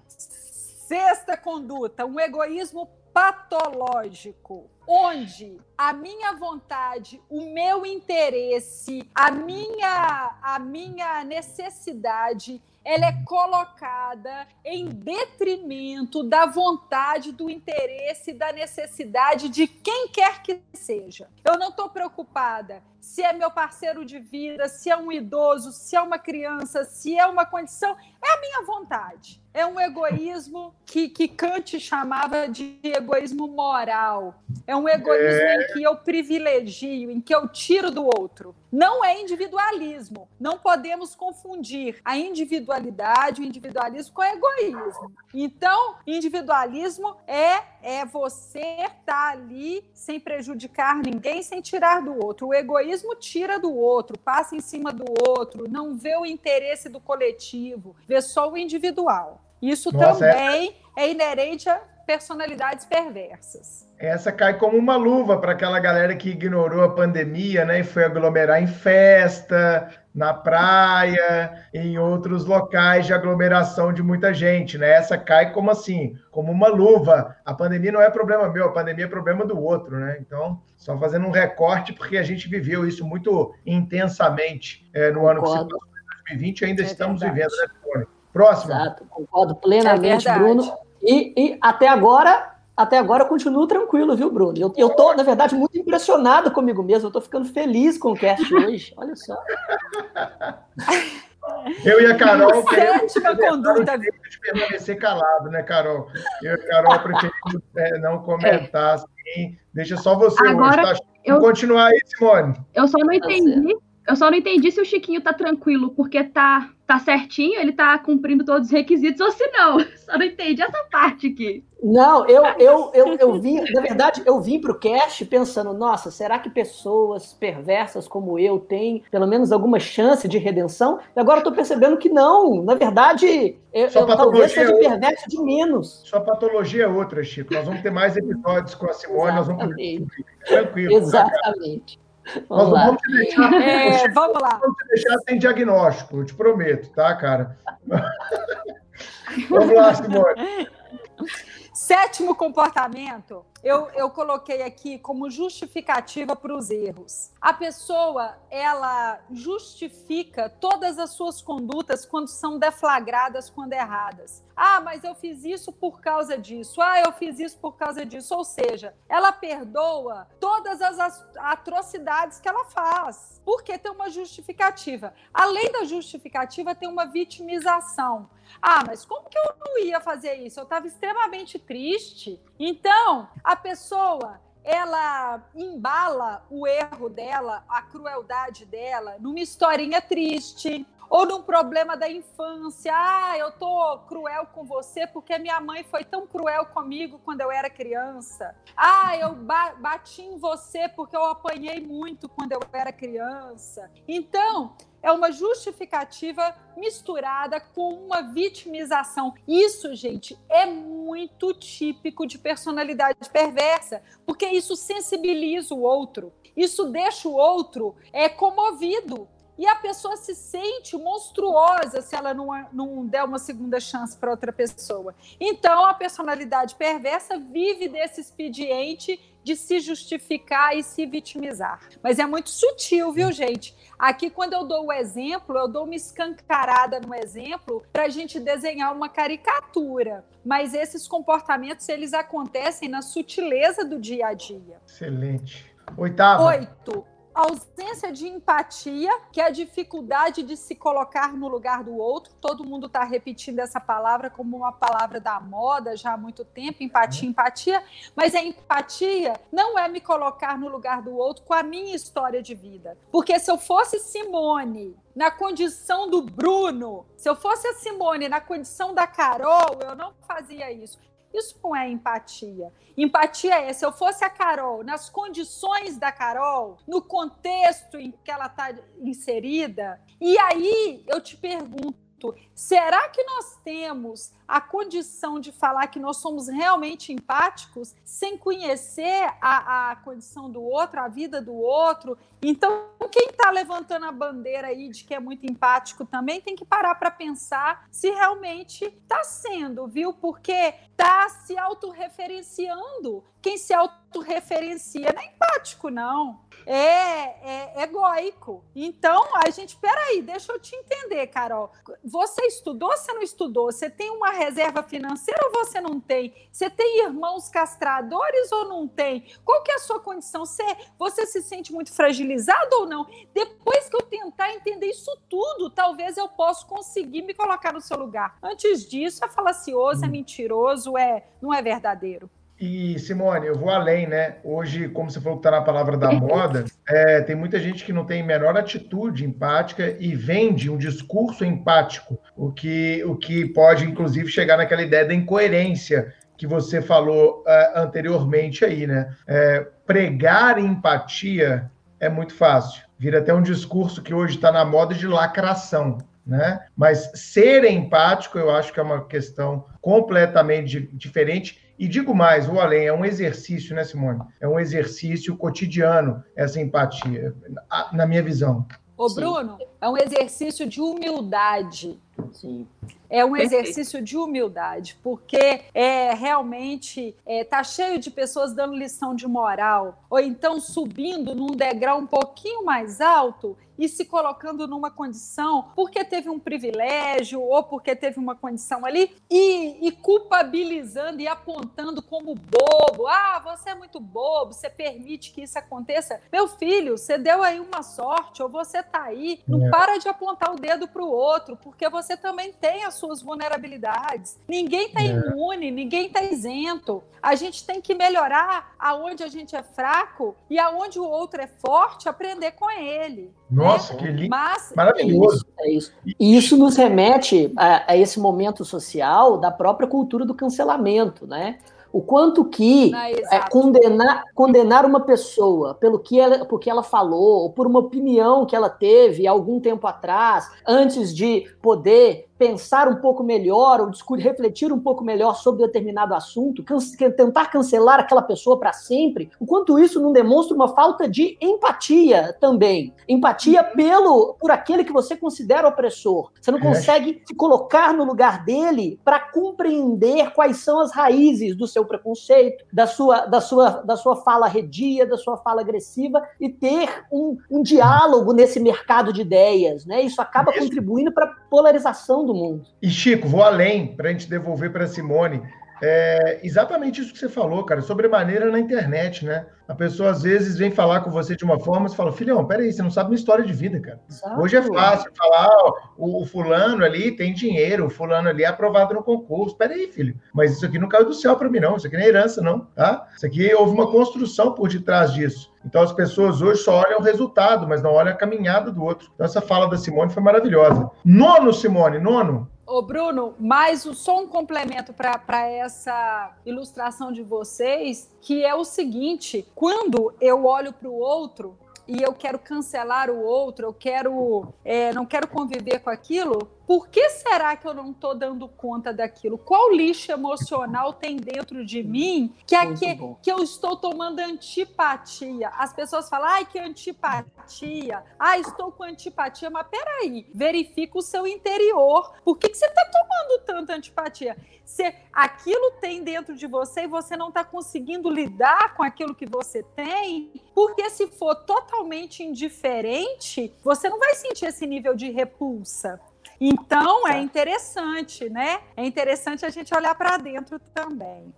Sexta conduta, um egoísmo patológico, onde a minha vontade, o meu interesse, a minha a minha necessidade ela é colocada em detrimento da vontade, do interesse, da necessidade de quem quer que seja. Eu não estou preocupada se é meu parceiro de vida, se é um idoso, se é uma criança, se é uma condição, é a minha vontade. É um egoísmo que, que Kant chamava de egoísmo moral. É um egoísmo é... em que eu privilegio, em que eu tiro do outro. Não é individualismo. Não podemos confundir a individualidade, o individualismo com o egoísmo. Então, individualismo é é você estar tá ali sem prejudicar ninguém, sem tirar do outro. O egoísmo tira do outro, passa em cima do outro, não vê o interesse do coletivo, vê só o individual. Isso Nossa, também é... é inerente a personalidades perversas. Essa cai como uma luva para aquela galera que ignorou a pandemia, né, e foi aglomerar em festa, na praia, em outros locais de aglomeração de muita gente, né? Essa cai como assim, como uma luva. A pandemia não é problema meu, a pandemia é problema do outro, né? Então, só fazendo um recorte porque a gente viveu isso muito intensamente é, no Concordo. ano que se passou, 2020, ainda é estamos verdade. vivendo, né, Tony? Próximo. Exato, concordo plenamente, é Bruno. E, e até agora até agora eu continuo tranquilo, viu, Bruno? Eu, eu tô, na verdade, muito impressionado comigo mesmo. Eu tô ficando feliz com o cast hoje. Olha só. Eu e a Carol Sétima conduta. de permanecer calado, né, Carol? Eu e a Carol preferimos é, não comentar assim. Deixa só você Agora, hoje, tá? Eu... Continuar aí, Simone. Eu só não entendi. Eu só não entendi se o Chiquinho tá tranquilo porque tá, tá certinho, ele tá cumprindo todos os requisitos, ou se não. Só não entendi essa parte aqui. Não, eu, eu, eu, eu vim, na verdade, eu vim para o cast pensando, nossa, será que pessoas perversas como eu têm pelo menos alguma chance de redenção? E agora eu tô percebendo que não. Na verdade, eu, eu talvez seja é perverso de menos. Sua patologia é outra, Chico. Nós vamos ter mais episódios com a Simone, nós vamos Tranquilo. Exatamente. Vamos Nós vamos te deixar, é, vamos lá. Vamos te deixar sem diagnóstico, eu te prometo, tá, cara? vamos lá, Simone. Sétimo comportamento, eu, eu coloquei aqui como justificativa para os erros. A pessoa, ela justifica todas as suas condutas quando são deflagradas quando erradas. Ah, mas eu fiz isso por causa disso. Ah, eu fiz isso por causa disso. Ou seja, ela perdoa todas as atrocidades que ela faz, porque tem uma justificativa. Além da justificativa, tem uma vitimização. Ah, mas como que eu não ia fazer isso? Eu estava extremamente triste. Então, a pessoa ela embala o erro dela, a crueldade dela, numa historinha triste, ou num problema da infância. Ah, eu tô cruel com você porque minha mãe foi tão cruel comigo quando eu era criança. Ah, eu ba bati em você porque eu apanhei muito quando eu era criança. Então, é uma justificativa misturada com uma vitimização. Isso, gente, é muito típico de personalidade perversa, porque isso sensibiliza o outro. Isso deixa o outro é comovido e a pessoa se sente monstruosa se ela não, não der uma segunda chance para outra pessoa. Então, a personalidade perversa vive desse expediente de se justificar e se vitimizar. Mas é muito sutil, viu, gente? Aqui, quando eu dou o exemplo, eu dou uma escancarada no exemplo para a gente desenhar uma caricatura. Mas esses comportamentos, eles acontecem na sutileza do dia a dia. Excelente. Oitavo. Oito ausência de empatia, que é a dificuldade de se colocar no lugar do outro. Todo mundo está repetindo essa palavra como uma palavra da moda já há muito tempo, empatia, empatia, mas a empatia não é me colocar no lugar do outro com a minha história de vida. Porque se eu fosse Simone na condição do Bruno, se eu fosse a Simone na condição da Carol, eu não fazia isso. Isso não é empatia. Empatia é se eu fosse a Carol, nas condições da Carol, no contexto em que ela está inserida. E aí eu te pergunto: será que nós temos a condição de falar que nós somos realmente empáticos sem conhecer a, a condição do outro, a vida do outro. Então, quem está levantando a bandeira aí de que é muito empático também tem que parar para pensar se realmente está sendo, viu? Porque está se autorreferenciando. Quem se autorreferencia não é empático, não. É, é egoico. Então, a gente, peraí, deixa eu te entender, Carol. Você estudou, você não estudou? Você tem uma reserva financeira ou você não tem? Você tem irmãos castradores ou não tem? Qual que é a sua condição? Você, você se sente muito fragilizado ou não? Depois que eu tentar entender isso tudo, talvez eu possa conseguir me colocar no seu lugar. Antes disso, é falacioso, é hum. mentiroso, é não é verdadeiro. E, Simone, eu vou além, né? Hoje, como você falou que está na palavra da moda, é, tem muita gente que não tem menor atitude empática e vende um discurso empático, o que, o que pode, inclusive, chegar naquela ideia da incoerência que você falou uh, anteriormente aí, né? É, pregar empatia é muito fácil. Vira até um discurso que hoje está na moda de lacração. Né? Mas ser empático, eu acho que é uma questão completamente diferente e digo mais, vou além, é um exercício, né, Simone? É um exercício cotidiano essa empatia, na minha visão. Ô, Bruno, Sim. é um exercício de humildade. Sim. É um exercício de humildade, porque é realmente é, tá cheio de pessoas dando lição de moral, ou então subindo num degrau um pouquinho mais alto e se colocando numa condição porque teve um privilégio ou porque teve uma condição ali e, e culpabilizando e apontando como bobo. Ah, você é muito bobo, você permite que isso aconteça. Meu filho, você deu aí uma sorte ou você tá aí. Não é. para de apontar o dedo para o outro, porque você também tem as suas vulnerabilidades. Ninguém está é. imune, ninguém está isento. A gente tem que melhorar aonde a gente é fraco e aonde o outro é forte, aprender com ele. Nossa, né? que lindo. Mas, Maravilhoso. É isso, é isso. E isso nos remete a, a esse momento social da própria cultura do cancelamento, né? o quanto que é, condenar, condenar uma pessoa pelo que ela, porque ela falou, ou por uma opinião que ela teve algum tempo atrás, antes de poder pensar um pouco melhor ou refletir um pouco melhor sobre determinado assunto, can tentar cancelar aquela pessoa para sempre, enquanto isso não demonstra uma falta de empatia também. Empatia uhum. pelo por aquele que você considera opressor. Você não é. consegue se colocar no lugar dele para compreender quais são as raízes do seu preconceito, da sua, da sua, da sua fala redia, da sua fala agressiva e ter um, um diálogo nesse mercado de ideias. Né? Isso acaba contribuindo para a polarização do mundo. E Chico, vou além para a gente devolver para Simone. É exatamente isso que você falou, cara, sobre maneira na internet, né? A pessoa às vezes vem falar com você de uma forma, você fala, filhão, peraí, você não sabe minha história de vida, cara. Exato. Hoje é fácil falar, ó, o, o, fulano ali tem dinheiro, o fulano ali é aprovado no concurso. Peraí, filho, mas isso aqui não caiu do céu para mim, não. Isso aqui não é herança, não, tá? Isso aqui houve uma construção por detrás disso. Então as pessoas hoje só olham o resultado, mas não olham a caminhada do outro. Então essa fala da Simone foi maravilhosa. Nono, Simone, nono. Ô, Bruno, mais só um complemento para essa ilustração de vocês, que é o seguinte: quando eu olho para o outro, e eu quero cancelar o outro, eu quero, é, não quero conviver com aquilo, por que será que eu não estou dando conta daquilo? Qual lixo emocional tem dentro de mim que, é que, que eu estou tomando antipatia? As pessoas falam, ai, que antipatia. Ah, estou com antipatia. Mas peraí, verifica o seu interior. Por que, que você está tomando tanta antipatia? Se aquilo tem dentro de você e você não está conseguindo lidar com aquilo que você tem, porque se for totalmente indiferente, você não vai sentir esse nível de repulsa. Então é interessante, né? É interessante a gente olhar para dentro também.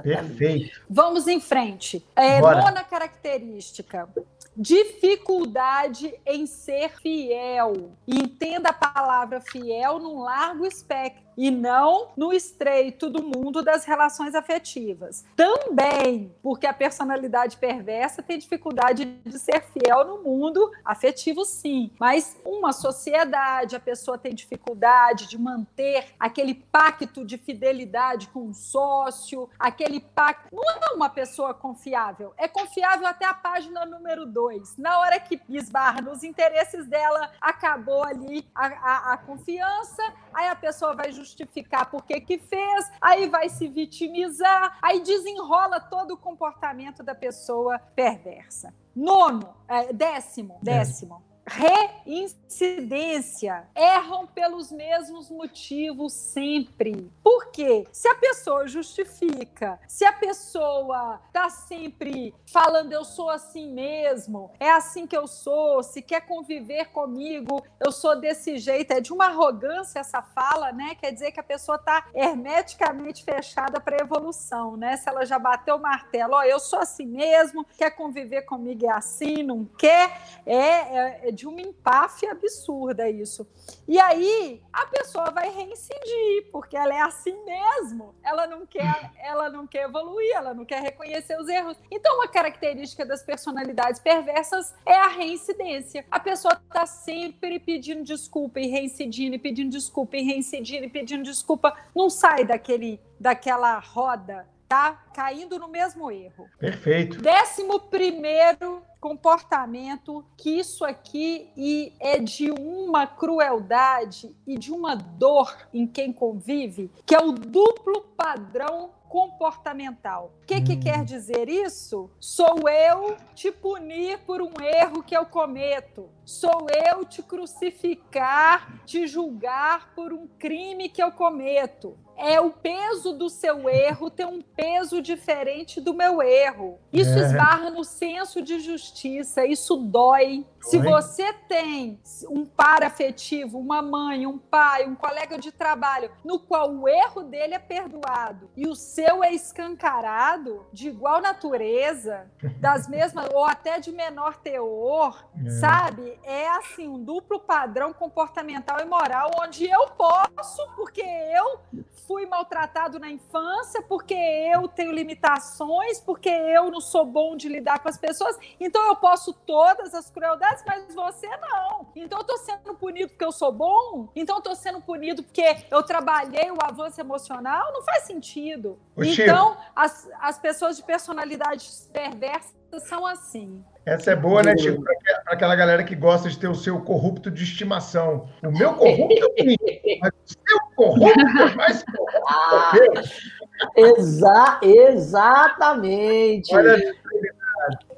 Perfeito. Vamos em frente. É, nona característica dificuldade em ser fiel. entenda a palavra fiel num largo espectro e não no estreito do mundo das relações afetivas. Também porque a personalidade perversa tem dificuldade de ser fiel no mundo afetivo, sim, mas uma sociedade, a pessoa tem dificuldade de manter aquele pacto de fidelidade com um sócio, aquele pacto. Não é uma pessoa confiável, é confiável até a página número dois. Na hora que esbarra nos interesses dela, acabou ali a, a, a confiança, aí a pessoa vai justificar por que que fez, aí vai se vitimizar, aí desenrola todo o comportamento da pessoa perversa. Nono, é, décimo, décimo reincidência. Erram pelos mesmos motivos sempre. Por quê? Se a pessoa justifica, se a pessoa tá sempre falando eu sou assim mesmo, é assim que eu sou, se quer conviver comigo, eu sou desse jeito, é de uma arrogância essa fala, né? Quer dizer que a pessoa tá hermeticamente fechada para evolução, né? Se ela já bateu o martelo, ó, eu sou assim mesmo, quer conviver comigo é assim, não quer, é, é, é de uma empáfia absurda isso. E aí a pessoa vai reincidir, porque ela é assim mesmo. Ela não quer, ela não quer evoluir, ela não quer reconhecer os erros. Então, uma característica das personalidades perversas é a reincidência. A pessoa está sempre pedindo desculpa e reincidindo, e pedindo desculpa e reincidindo, e pedindo desculpa. Não sai daquele daquela roda tá caindo no mesmo erro. Perfeito. Décimo primeiro comportamento que isso aqui e é de uma crueldade e de uma dor em quem convive, que é o duplo padrão comportamental. O que, que hum. quer dizer isso? Sou eu te punir por um erro que eu cometo. Sou eu te crucificar, te julgar por um crime que eu cometo é o peso do seu erro ter um peso diferente do meu erro. Isso é. esbarra no senso de justiça, isso dói. Se você tem um par afetivo, uma mãe, um pai, um colega de trabalho, no qual o erro dele é perdoado e o seu é escancarado, de igual natureza, das mesmas, ou até de menor teor, é. sabe? É assim, um duplo padrão comportamental e moral, onde eu posso, porque eu fui maltratado na infância, porque eu tenho limitações, porque eu não sou bom de lidar com as pessoas, então eu posso todas as crueldades, mas você não. Então eu tô sendo punido porque eu sou bom? Então eu tô sendo punido porque eu trabalhei o avanço emocional? Não faz sentido. O então, as, as pessoas de personalidades perversas são assim. Essa é boa, né, Chico? Para aquela galera que gosta de ter o seu corrupto de estimação. O meu corrupto é bonito, mas o seu corrupto é mais corrupto. Exa exatamente. Olha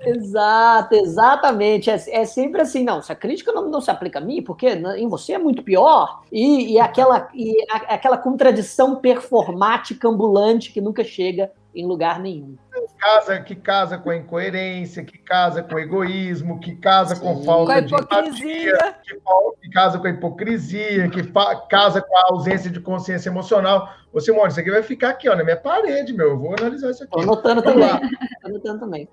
Exato, exatamente. É, é, sempre assim, não. Se a crítica não, não se aplica a mim, porque em você é muito pior, e, e aquela, e a, aquela contradição performática ambulante que nunca chega em lugar nenhum. Casa, que casa com a incoerência, que casa com o egoísmo, que casa Sim, com falta com de empatia, que, que, casa com a hipocrisia, que casa com a ausência de consciência emocional. Ô, Simone, isso aqui vai ficar aqui, ó, na minha parede, meu. Eu vou analisar isso aqui. Estou anotando também. Estou anotando também.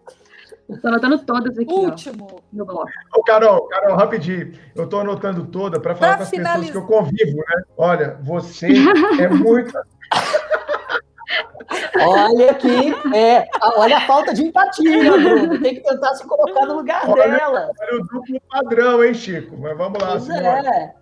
Estou anotando todas aqui. Último. Ó, no bloco. Ô, Carol, Carol, rapidinho. Eu estou anotando toda para falar pra com as finalizar. pessoas que eu convivo, né? Olha, você é muito. Olha aqui, é, olha a falta de empatia, Bruno. Tem que tentar se colocar no lugar olha, dela. Olha o duplo padrão, hein, Chico? Mas vamos lá, senhor. É.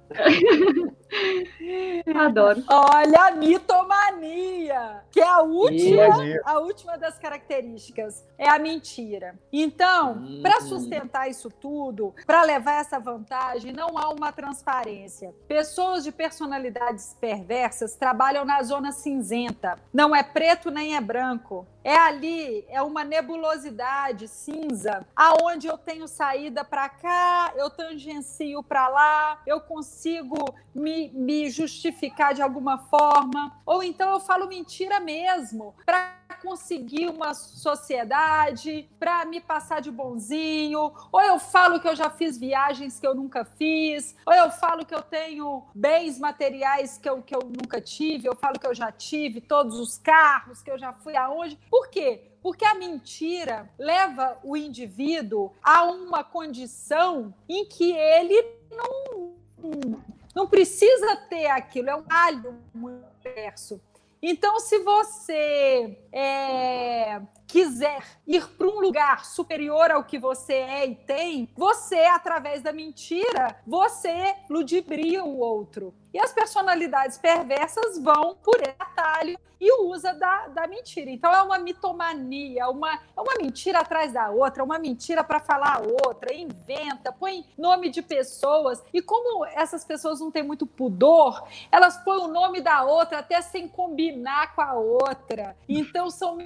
Adoro. Olha a mitomania, que é a última, a última das características, é a mentira. Então, hum. para sustentar isso tudo, para levar essa vantagem, não há uma transparência. Pessoas de personalidades perversas trabalham na zona cinzenta. Não é preto nem é branco. É ali, é uma nebulosidade cinza, aonde eu tenho saída para cá, eu tangencio para lá, eu consigo me me, justificar de alguma forma, ou então eu falo mentira mesmo, para conseguir uma sociedade, para me passar de bonzinho, ou eu falo que eu já fiz viagens que eu nunca fiz, ou eu falo que eu tenho bens materiais que eu, que eu nunca tive, eu falo que eu já tive todos os carros, que eu já fui aonde. Por quê? Porque a mentira leva o indivíduo a uma condição em que ele não, não precisa ter aquilo, é um alho universo. Então, se você é, quiser ir para um lugar superior ao que você é e tem, você, através da mentira, você ludibria o outro. E as personalidades perversas vão por atalho e usa da, da mentira. Então é uma mitomania, uma, é uma mentira atrás da outra, uma mentira para falar a outra, inventa, põe nome de pessoas. E como essas pessoas não têm muito pudor, elas põem o nome da outra até sem combinar com a outra. Então são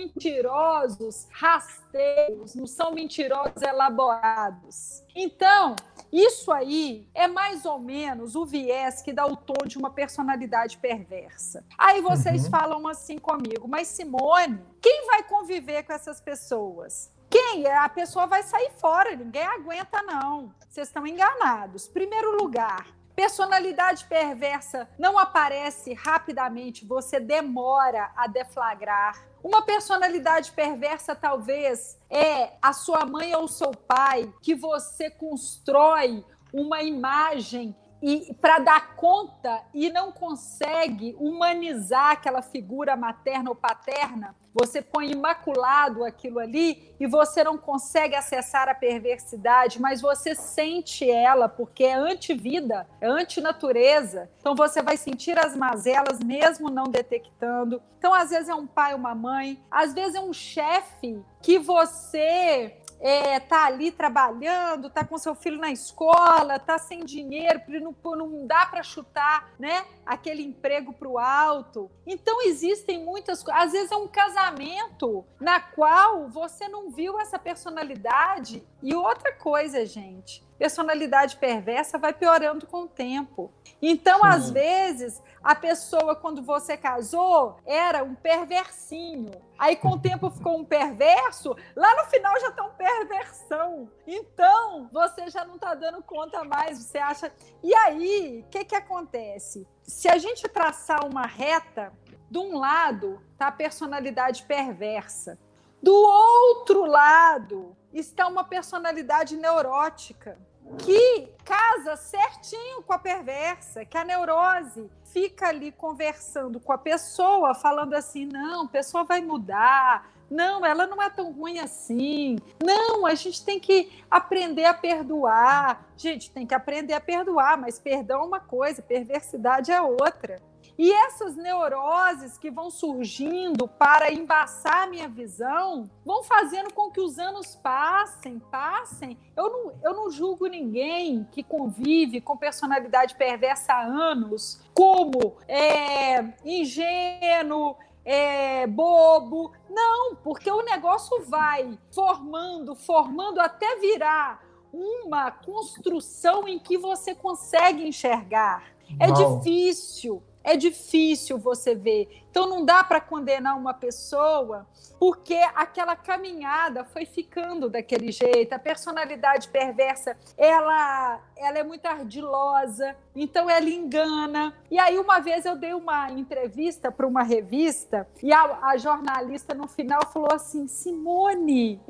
mentirosos, rasteiros, não são mentirosos elaborados. Então, isso aí é mais ou menos o viés que dá o tom de uma personalidade perversa. Aí vocês uhum. falam assim comigo, mas Simone, quem vai conviver com essas pessoas? Quem? A pessoa vai sair fora, ninguém aguenta, não. Vocês estão enganados. Primeiro lugar, Personalidade perversa não aparece rapidamente, você demora a deflagrar. Uma personalidade perversa, talvez, é a sua mãe ou seu pai, que você constrói uma imagem e para dar conta e não consegue humanizar aquela figura materna ou paterna, você põe imaculado aquilo ali e você não consegue acessar a perversidade, mas você sente ela porque é antivida, é antinatureza. Então você vai sentir as mazelas mesmo não detectando. Então às vezes é um pai, uma mãe, às vezes é um chefe que você é, tá ali trabalhando, tá com seu filho na escola, tá sem dinheiro, não, não dá para chutar, né? Aquele emprego para o alto. Então existem muitas coisas. Às vezes é um casamento na qual você não viu essa personalidade. E outra coisa, gente, personalidade perversa vai piorando com o tempo. Então, Sim. às vezes, a pessoa, quando você casou, era um perversinho. Aí, com o tempo, ficou um perverso. Lá no final, já está um perversão. Então, você já não está dando conta mais. Você acha. E aí, o que, que acontece? Se a gente traçar uma reta, de um lado está a personalidade perversa. Do outro lado está uma personalidade neurótica que casa certinho com a perversa, que a neurose fica ali conversando com a pessoa, falando assim: não, a pessoa vai mudar, não, ela não é tão ruim assim. Não, a gente tem que aprender a perdoar. Gente, tem que aprender a perdoar, mas perdão é uma coisa, perversidade é outra. E essas neuroses que vão surgindo para embaçar a minha visão vão fazendo com que os anos passem, passem. Eu não, eu não julgo ninguém que convive com personalidade perversa há anos, como é, ingênuo, é, bobo. Não, porque o negócio vai formando, formando até virar uma construção em que você consegue enxergar. É difícil, é difícil você ver. Então não dá para condenar uma pessoa porque aquela caminhada foi ficando daquele jeito. A personalidade perversa, ela, ela é muito ardilosa, então ela engana. E aí uma vez eu dei uma entrevista para uma revista e a, a jornalista no final falou assim: "Simone,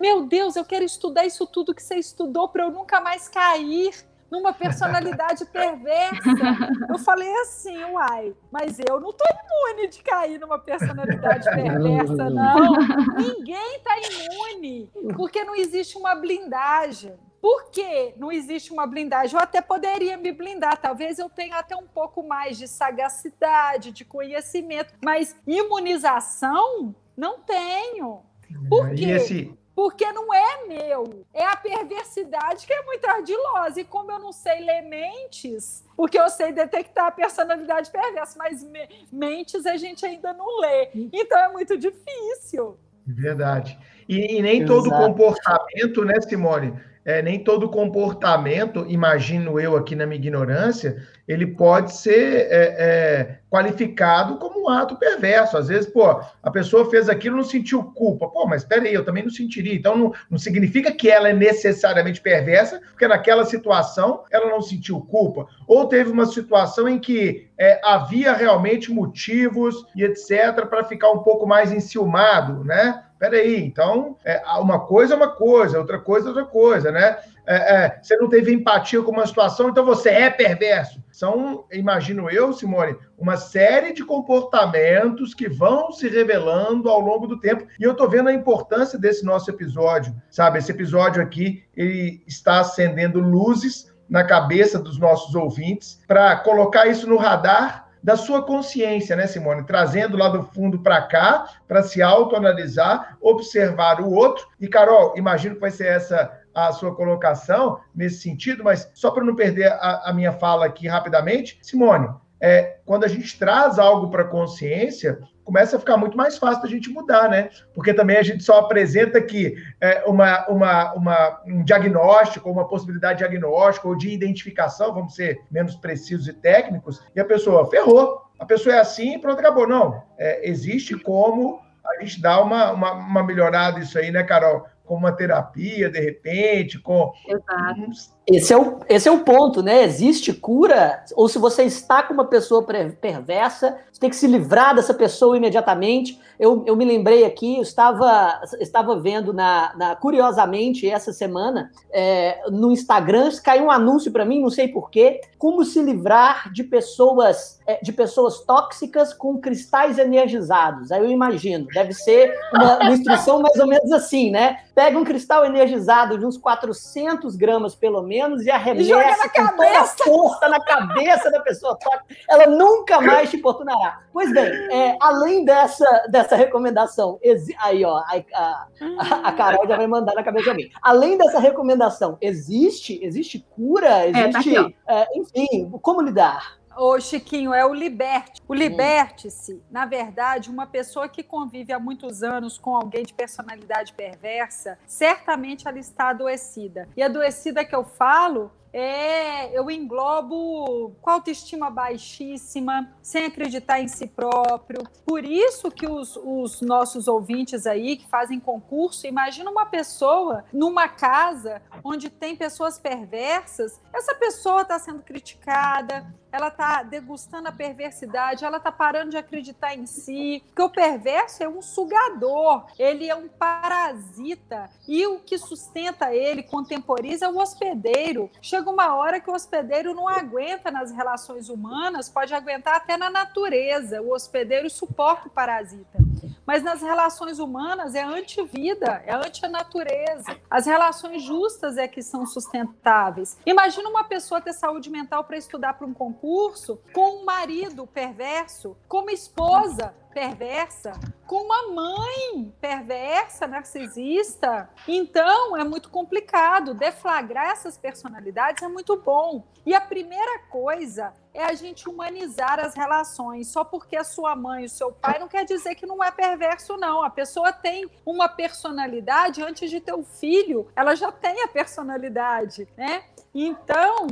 meu Deus, eu quero estudar isso tudo que você estudou para eu nunca mais cair numa personalidade perversa. Eu falei assim, uai, mas eu não tô imune de cair numa personalidade perversa, não. Ninguém tá imune, porque não existe uma blindagem. Por que não existe uma blindagem? Eu até poderia me blindar, talvez eu tenha até um pouco mais de sagacidade, de conhecimento, mas imunização não tenho. Por quê? Porque não é meu. É a perversidade que é muito ardilosa. E como eu não sei ler mentes, porque eu sei detectar a personalidade perversa, mas me mentes a gente ainda não lê. Então é muito difícil. Verdade. E, e nem Exato. todo comportamento, né, Simone? É, nem todo comportamento, imagino eu aqui na minha ignorância, ele pode ser é, é, qualificado como um ato perverso. Às vezes, pô, a pessoa fez aquilo não sentiu culpa. Pô, mas espera aí, eu também não sentiria. Então, não, não significa que ela é necessariamente perversa, porque naquela situação ela não sentiu culpa. Ou teve uma situação em que é, havia realmente motivos e etc. para ficar um pouco mais enciumado, né? Peraí, então, é, uma coisa é uma coisa, outra coisa é outra coisa, né? É, é, você não teve empatia com uma situação, então você é perverso. São, imagino eu, Simone, uma série de comportamentos que vão se revelando ao longo do tempo. E eu estou vendo a importância desse nosso episódio, sabe? Esse episódio aqui, ele está acendendo luzes na cabeça dos nossos ouvintes para colocar isso no radar da sua consciência, né, Simone? Trazendo lá do fundo para cá, para se autoanalisar, observar o outro. E, Carol, imagino que vai ser essa a sua colocação nesse sentido, mas só para não perder a, a, minha fala aqui rapidamente, Simone, é, quando a gente traz algo para a consciência, começa a ficar muito mais fácil da gente mudar, né? Porque também a gente só apresenta aqui é, uma, uma, uma, um diagnóstico, uma possibilidade diagnóstica ou de identificação, vamos ser menos precisos e técnicos, e a pessoa ferrou. A pessoa é assim, pronto, acabou. Não, é, existe como a gente dar uma, uma, uma melhorada isso aí, né, Carol? Com uma terapia, de repente, com. Exato. Esse é, o, esse é o ponto, né? Existe cura, ou se você está com uma pessoa perversa, você tem que se livrar dessa pessoa imediatamente. Eu, eu me lembrei aqui, eu estava, estava vendo, na, na curiosamente, essa semana, é, no Instagram, caiu um anúncio para mim, não sei porquê, como se livrar de pessoas, de pessoas tóxicas com cristais energizados. Aí eu imagino, deve ser uma, uma instrução mais ou menos assim, né? Pega um cristal energizado de uns 400 gramas, pelo menos, e arremessa com toda a força na cabeça da pessoa Ela nunca mais te importunará. Pois bem, é, além dessa, dessa recomendação, aí ó, a, a, a, Carol já vai mandar na cabeça de alguém. Além dessa recomendação, existe, existe cura, existe, é, tá aqui, é, enfim, como lidar? Ô, Chiquinho, é o liberte. O liberte-se, na verdade, uma pessoa que convive há muitos anos com alguém de personalidade perversa, certamente ela está adoecida. E adoecida que eu falo é, eu englobo com autoestima baixíssima, sem acreditar em si próprio. Por isso que os, os nossos ouvintes aí que fazem concurso, imagina uma pessoa numa casa onde tem pessoas perversas, essa pessoa está sendo criticada, ela está degustando a perversidade, ela está parando de acreditar em si, porque o perverso é um sugador, ele é um parasita, e o que sustenta ele, contemporiza, é o hospedeiro. Chega uma hora que o hospedeiro não aguenta nas relações humanas, pode aguentar até na natureza, o hospedeiro suporta o parasita. Mas nas relações humanas é anti-vida, é anti-natureza. As relações justas é que são sustentáveis. Imagina uma pessoa ter saúde mental para estudar para um concurso com um marido perverso, com uma esposa perversa, com uma mãe perversa, narcisista. Então, é muito complicado. Deflagrar essas personalidades é muito bom. E a primeira coisa é a gente humanizar as relações. Só porque a sua mãe o seu pai não quer dizer que não é perverso, não. A pessoa tem uma personalidade antes de ter o filho, ela já tem a personalidade, né? Então,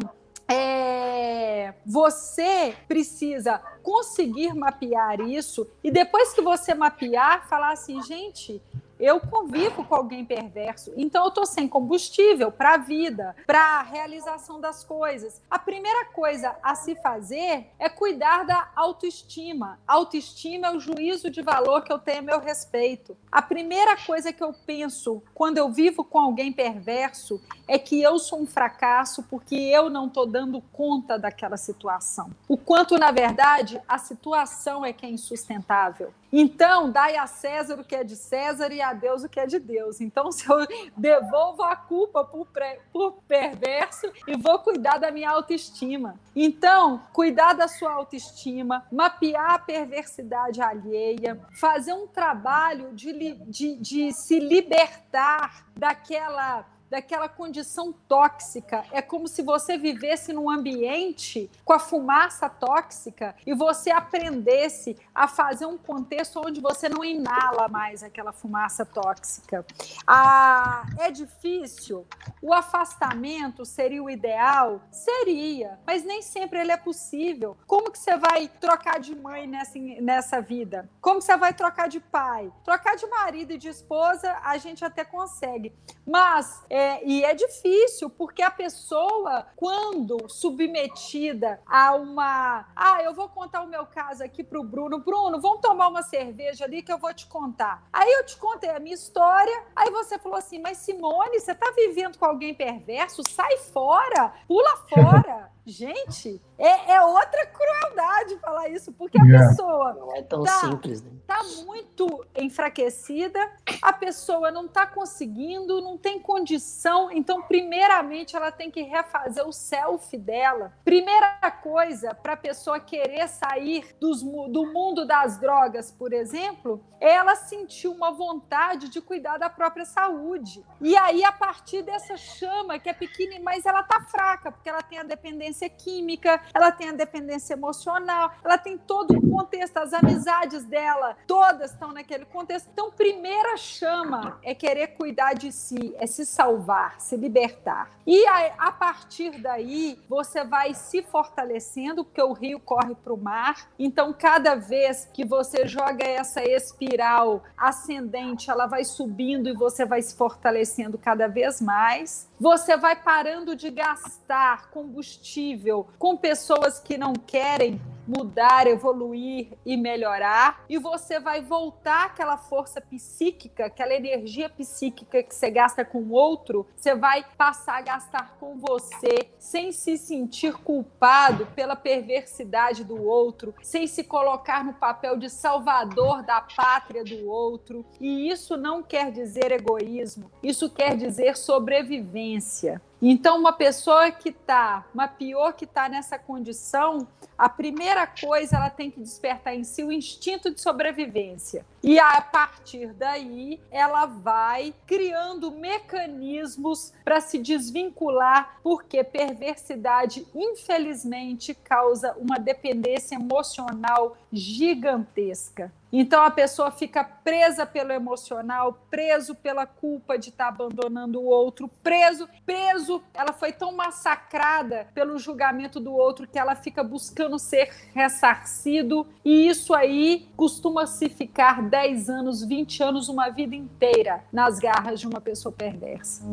é, você precisa conseguir mapear isso e depois que você mapear, falar assim, gente, eu convivo com alguém perverso, então eu estou sem combustível para a vida, para a realização das coisas. A primeira coisa a se fazer é cuidar da autoestima. Autoestima é o juízo de valor que eu tenho a meu respeito. A primeira coisa que eu penso quando eu vivo com alguém perverso é que eu sou um fracasso porque eu não estou dando conta daquela situação. O quanto, na verdade, a situação é que é insustentável. Então, dai a César o que é de César e a Deus o que é de Deus. Então, se eu devolvo a culpa por, por perverso e vou cuidar da minha autoestima. Então, cuidar da sua autoestima, mapear a perversidade alheia, fazer um trabalho de, de, de se libertar daquela daquela condição tóxica. É como se você vivesse num ambiente com a fumaça tóxica e você aprendesse a fazer um contexto onde você não inala mais aquela fumaça tóxica. Ah, é difícil. O afastamento seria o ideal? Seria, mas nem sempre ele é possível. Como que você vai trocar de mãe nessa, nessa vida? Como você vai trocar de pai? Trocar de marido e de esposa a gente até consegue. Mas, é, e é difícil, porque a pessoa, quando submetida a uma. Ah, eu vou contar o meu caso aqui para o Bruno. Bruno, vamos tomar uma cerveja ali que eu vou te contar. Aí eu te contei a minha história, aí você falou assim: Mas Simone, você está vivendo com alguém perverso? Sai fora, pula fora. Gente, é, é, outra crueldade falar isso, porque a yeah. pessoa não é tão tá, simples, né? tá muito enfraquecida, a pessoa não está conseguindo, não tem condição. Então, primeiramente, ela tem que refazer o self dela. Primeira coisa para a pessoa querer sair dos, do mundo das drogas, por exemplo, é ela sentir uma vontade de cuidar da própria saúde. E aí, a partir dessa chama que é pequena, mas ela tá fraca, porque ela tem a dependência química, ela tem a dependência emocional, ela tem todo o contexto, as amizades dela, todas estão naquele contexto. Então, primeira chama é querer cuidar de si, é se salvar, se libertar. E a, a partir daí, você vai se fortalecendo, porque o rio corre para o mar. Então, cada vez que você joga essa espiral ascendente, ela vai subindo e você vai se fortalecendo cada vez mais. Você vai parando de gastar combustível com pessoas que não querem mudar, evoluir e melhorar, e você vai voltar aquela força psíquica, aquela energia psíquica que você gasta com o outro, você vai passar a gastar com você, sem se sentir culpado pela perversidade do outro, sem se colocar no papel de salvador da pátria do outro. E isso não quer dizer egoísmo, isso quer dizer sobrevivência. Então, uma pessoa que está, uma pior que está nessa condição, a primeira coisa ela tem que despertar em si o instinto de sobrevivência. E a partir daí, ela vai criando mecanismos para se desvincular, porque perversidade, infelizmente, causa uma dependência emocional gigantesca. Então a pessoa fica presa pelo emocional, preso pela culpa de estar tá abandonando o outro, preso, preso. Ela foi tão massacrada pelo julgamento do outro que ela fica buscando ser ressarcido. E isso aí costuma se ficar 10 anos, 20 anos, uma vida inteira nas garras de uma pessoa perversa.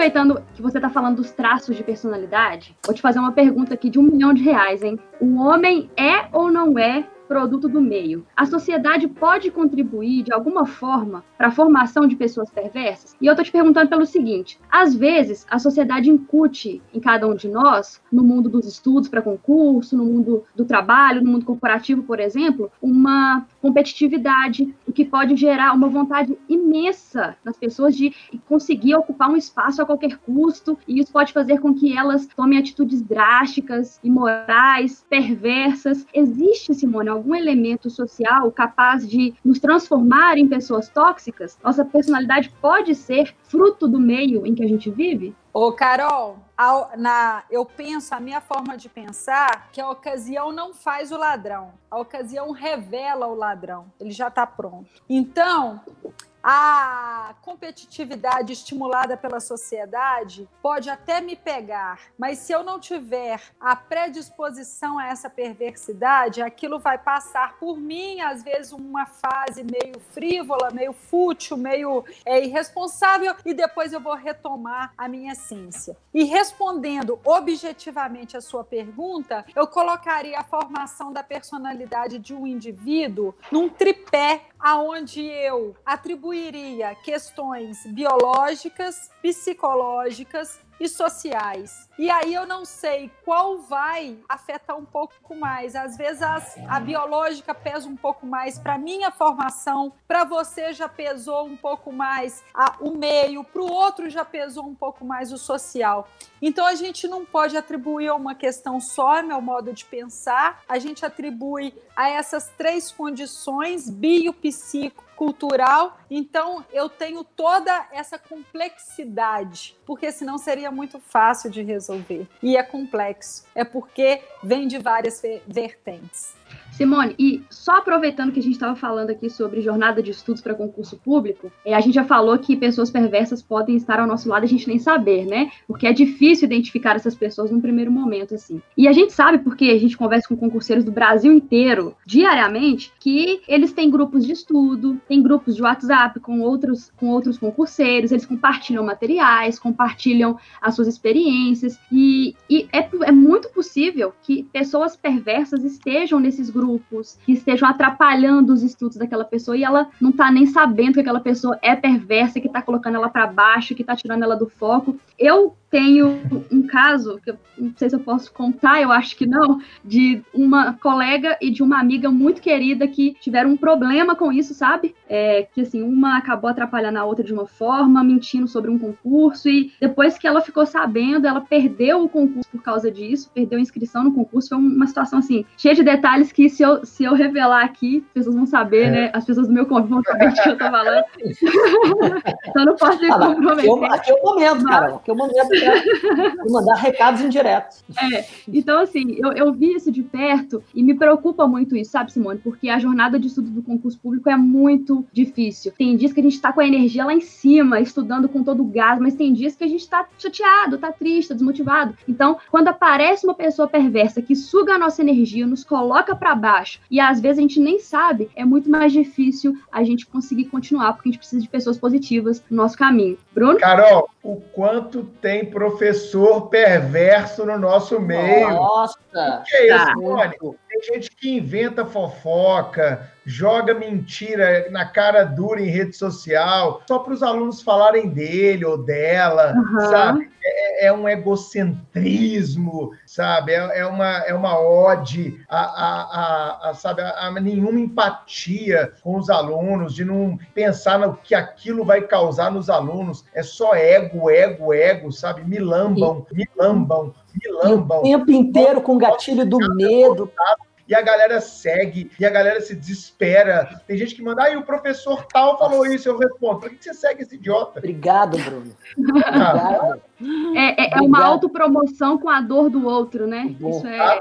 Aproveitando que você está falando dos traços de personalidade, vou te fazer uma pergunta aqui de um milhão de reais, hein? O homem é ou não é produto do meio. A sociedade pode contribuir de alguma forma para a formação de pessoas perversas? E eu tô te perguntando pelo seguinte: às vezes a sociedade incute em cada um de nós, no mundo dos estudos para concurso, no mundo do trabalho, no mundo corporativo, por exemplo, uma competitividade, o que pode gerar uma vontade imensa nas pessoas de conseguir ocupar um espaço a qualquer custo, e isso pode fazer com que elas tomem atitudes drásticas, imorais, perversas. Existe, Simone, algum elemento social capaz de nos transformar em pessoas tóxicas, nossa personalidade pode ser fruto do meio em que a gente vive? Ô, Carol, na, eu penso, a minha forma de pensar, que a ocasião não faz o ladrão. A ocasião revela o ladrão. Ele já está pronto. Então, a competitividade estimulada pela sociedade pode até me pegar, mas se eu não tiver a predisposição a essa perversidade, aquilo vai passar por mim, às vezes uma fase meio frívola, meio fútil, meio é, irresponsável, e depois eu vou retomar a minha essência. E respondendo objetivamente a sua pergunta, eu colocaria a formação da personalidade de um indivíduo num tripé aonde eu atribuiria questões biológicas, psicológicas e sociais. E aí eu não sei qual vai afetar um pouco mais. Às vezes as, a biológica pesa um pouco mais para minha formação, para você já pesou um pouco mais a, o meio, para o outro já pesou um pouco mais o social. Então a gente não pode atribuir a uma questão só, é meu modo de pensar, a gente atribui a essas três condições bio, psico cultural. Então, eu tenho toda essa complexidade, porque senão seria muito fácil de resolver. E é complexo, é porque vem de várias vertentes. Simone, e só aproveitando que a gente estava falando aqui sobre jornada de estudos para concurso público, é, a gente já falou que pessoas perversas podem estar ao nosso lado e a gente nem saber, né? Porque é difícil identificar essas pessoas num primeiro momento, assim. E a gente sabe, porque a gente conversa com concurseiros do Brasil inteiro, diariamente, que eles têm grupos de estudo, têm grupos de WhatsApp com outros, com outros concurseiros, eles compartilham materiais, compartilham as suas experiências, e, e é, é muito possível que pessoas perversas estejam nesses grupos grupos que estejam atrapalhando os estudos daquela pessoa e ela não tá nem sabendo que aquela pessoa é perversa, que tá colocando ela para baixo, que tá tirando ela do foco. Eu tenho um caso, que eu não sei se eu posso contar, eu acho que não, de uma colega e de uma amiga muito querida que tiveram um problema com isso, sabe? É, que assim, uma acabou atrapalhando a outra de uma forma, mentindo sobre um concurso, e depois que ela ficou sabendo, ela perdeu o concurso por causa disso, perdeu a inscrição no concurso. Foi uma situação assim, cheia de detalhes que se eu, se eu revelar aqui, as pessoas vão saber, é. né? As pessoas do meu convívio vão saber de que eu tô falando. então não posso me ah, comprometer. Aqui é o momento, cara. Aqui é o momento e mandar recados indiretos. É, então assim, eu, eu vi isso de perto e me preocupa muito isso, sabe, Simone? Porque a jornada de estudo do concurso público é muito difícil. Tem dias que a gente está com a energia lá em cima, estudando com todo o gás, mas tem dias que a gente está chateado, está triste, desmotivado. Então, quando aparece uma pessoa perversa que suga a nossa energia, nos coloca para baixo e às vezes a gente nem sabe, é muito mais difícil a gente conseguir continuar, porque a gente precisa de pessoas positivas no nosso caminho. Bruno? Carol, o quanto tem professor perverso no nosso meio. Nossa! O que é isso, tá. Mônica? Tem gente que inventa fofoca, joga mentira na cara dura em rede social, só para os alunos falarem dele ou dela, uhum. sabe? É, é, um egocentrismo, sabe? É, é, uma, é uma ode a, a, a, a sabe? A, a, nenhuma empatia com os alunos, de não pensar no que aquilo vai causar nos alunos. É só ego, ego, ego, sabe? Me lambam, me lambam, O tempo inteiro com o gatilho do medo e a galera segue, e a galera se desespera. Tem gente que manda, aí ah, o professor tal falou isso, eu respondo, por que você segue esse idiota? Obrigado, Bruno. Obrigado. É, é, é uma autopromoção com a dor do outro, né? Isso é,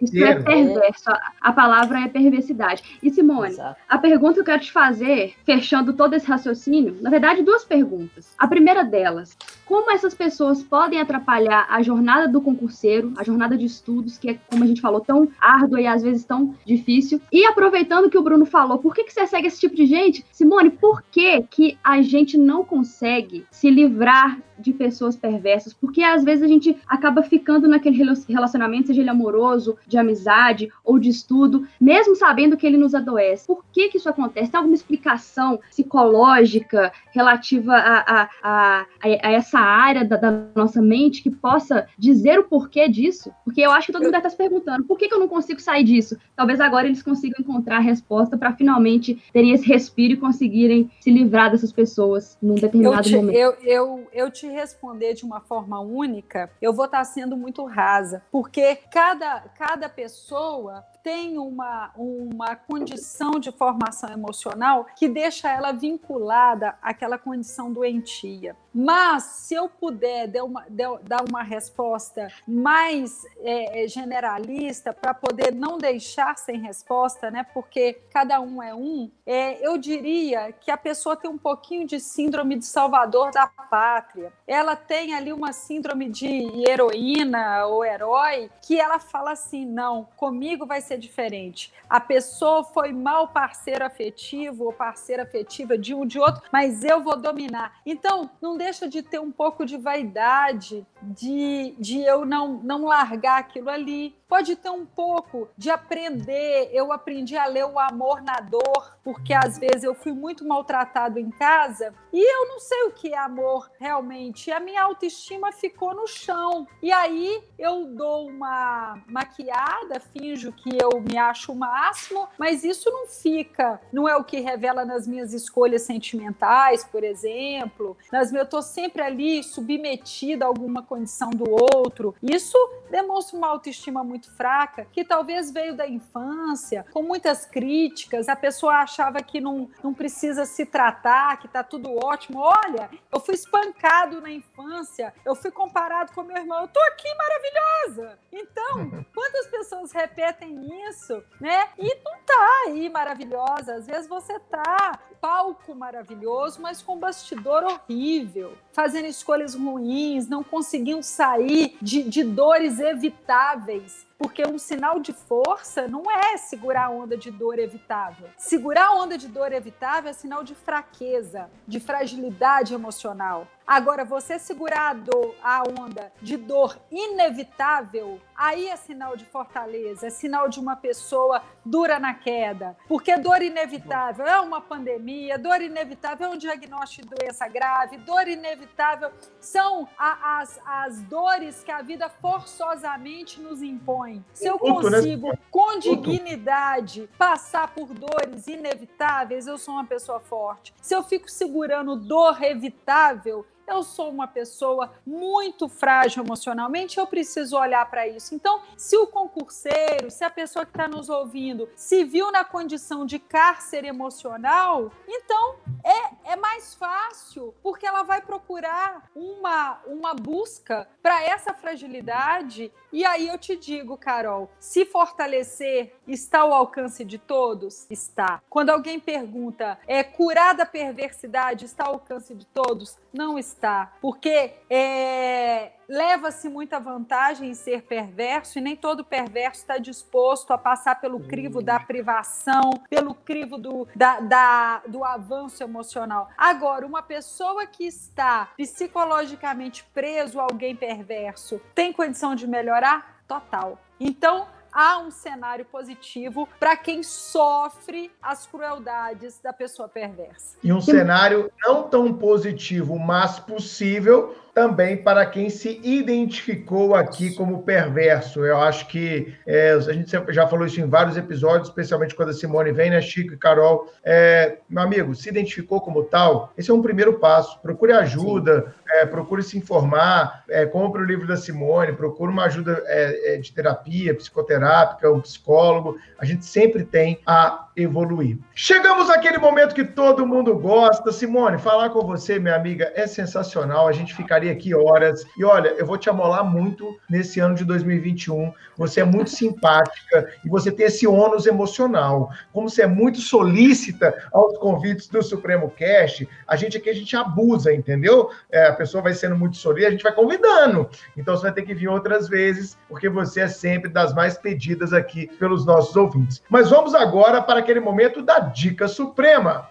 isso é perverso. A palavra é perversidade. E, Simone, Exato. a pergunta que eu quero te fazer, fechando todo esse raciocínio, na verdade, duas perguntas. A primeira delas, como essas pessoas podem atrapalhar a jornada do concurseiro, a jornada de estudos, que é, como a gente falou, tão árdua e às vezes tão difícil. E aproveitando que o Bruno falou, por que, que você segue esse tipo de gente? Simone, por que, que a gente não consegue se livrar de pessoas perversas, porque às vezes a gente acaba ficando naquele relacionamento, seja ele amoroso, de amizade ou de estudo, mesmo sabendo que ele nos adoece. Por que, que isso acontece? Tem alguma explicação psicológica relativa a, a, a, a essa área da, da, nossa mente que possa dizer o porquê disso? Porque eu acho que todo mundo deve estar se perguntando, por que, que eu não consigo sair disso? Talvez agora eles consigam encontrar a resposta para finalmente terem esse respiro e conseguirem se livrar dessas pessoas num determinado eu te, momento. Eu, eu, eu te responder de uma forma única, eu vou estar sendo muito rasa, porque cada, cada pessoa tem uma, uma condição de formação emocional que deixa ela vinculada àquela condição doentia. Mas, se eu puder dar uma, dar uma resposta mais é, é generalista, para poder não deixar sem resposta, né? Porque cada um é um, é, eu diria que a pessoa tem um pouquinho de síndrome de salvador da pátria. Ela tem ali uma síndrome de heroína ou herói que ela fala assim: não, comigo vai ser diferente. A pessoa foi mal parceiro afetivo ou parceira afetiva de um de outro, mas eu vou dominar. Então, não deixa de ter um pouco de vaidade, de, de eu não, não largar aquilo ali. Pode ter um pouco de aprender. Eu aprendi a ler o amor na dor, porque às vezes eu fui muito maltratado em casa e eu não sei o que é amor realmente. A minha autoestima ficou no chão. E aí eu dou uma maquiada, finjo que eu me acho o máximo, mas isso não fica, não é o que revela nas minhas escolhas sentimentais, por exemplo. Nas eu tô sempre ali submetida a alguma condição do outro. Isso demonstra uma autoestima muito fraca, que talvez veio da infância, com muitas críticas. A pessoa achava que não, não precisa se tratar, que tá tudo ótimo. Olha, eu fui espancado na infância, eu fui comparado com meu irmão, eu tô aqui maravilhosa. Então, quantas pessoas repetem isso, né? E não tá aí maravilhosa. Às vezes você tá palco maravilhoso, mas com bastidor horrível, fazendo escolhas ruins, não conseguindo sair de, de dores evitáveis. Porque um sinal de força não é segurar a onda de dor evitável. Segurar a onda de dor evitável é sinal de fraqueza, de fragilidade emocional. Agora, você segurar a, onda de dor inevitável, aí é sinal de fortaleza, é sinal de uma pessoa dura na queda. Porque dor inevitável é uma pandemia, dor inevitável é um diagnóstico de doença grave, dor inevitável são a, as, as dores que a vida forçosamente nos impõe. Se eu né? consigo, com dignidade, passar por dores inevitáveis, eu sou uma pessoa forte. Se eu fico segurando dor evitável, eu sou uma pessoa muito frágil emocionalmente, eu preciso olhar para isso. Então, se o concurseiro, se a pessoa que está nos ouvindo se viu na condição de cárcere emocional, então é, é mais fácil, porque ela vai procurar uma, uma busca para essa fragilidade. E aí eu te digo, Carol, se fortalecer está ao alcance de todos? Está. Quando alguém pergunta, é curar da perversidade está ao alcance de todos? Não está porque é, leva-se muita vantagem em ser perverso e nem todo perverso está disposto a passar pelo crivo da privação, pelo crivo do, da, da, do avanço emocional. Agora, uma pessoa que está psicologicamente preso a alguém perverso tem condição de melhorar? Total. Então, há um cenário positivo para quem sofre as crueldades da pessoa perversa. E um cenário não tão positivo, mas possível, também para quem se identificou aqui como perverso. Eu acho que é, a gente já falou isso em vários episódios, especialmente quando a Simone vem, né, Chico e Carol. É, meu amigo, se identificou como tal, esse é um primeiro passo. Procure ajuda, é, procure se informar, é, compre o livro da Simone, procure uma ajuda é, é, de terapia, psicoterápica, um psicólogo. A gente sempre tem a evoluir. Chegamos àquele momento que todo mundo gosta. Simone, falar com você, minha amiga, é sensacional. A gente ficaria aqui horas. E olha, eu vou te amolar muito nesse ano de 2021. Você é muito simpática e você tem esse ônus emocional. Como você é muito solícita aos convites do Supremo Cast, a gente aqui a gente abusa, entendeu? É, a pessoa vai sendo muito solícita, a gente vai convidando. Então você vai ter que vir outras vezes, porque você é sempre das mais pedidas aqui pelos nossos ouvintes. Mas vamos agora para aquele momento da Dica Suprema.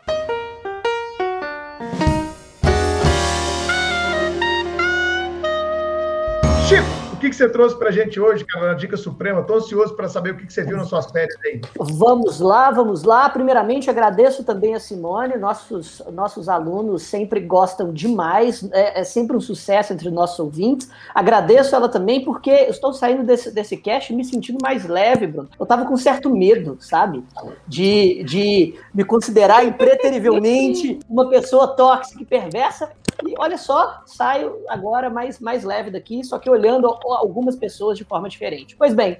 Que, você trouxe para a gente hoje, cara, na Dica Suprema? Estou ansioso para saber o que, que você viu nas suas férias aí. Vamos lá, vamos lá. Primeiramente, agradeço também a Simone. Nossos, nossos alunos sempre gostam demais. É, é sempre um sucesso entre nossos ouvintes. Agradeço ela também, porque eu estou saindo desse, desse cast me sentindo mais leve, Bruno. Eu estava com certo medo, sabe? De, de me considerar impreterivelmente uma pessoa tóxica e perversa. E olha só, saio agora mais, mais leve daqui, só que olhando algumas pessoas de forma diferente. Pois bem,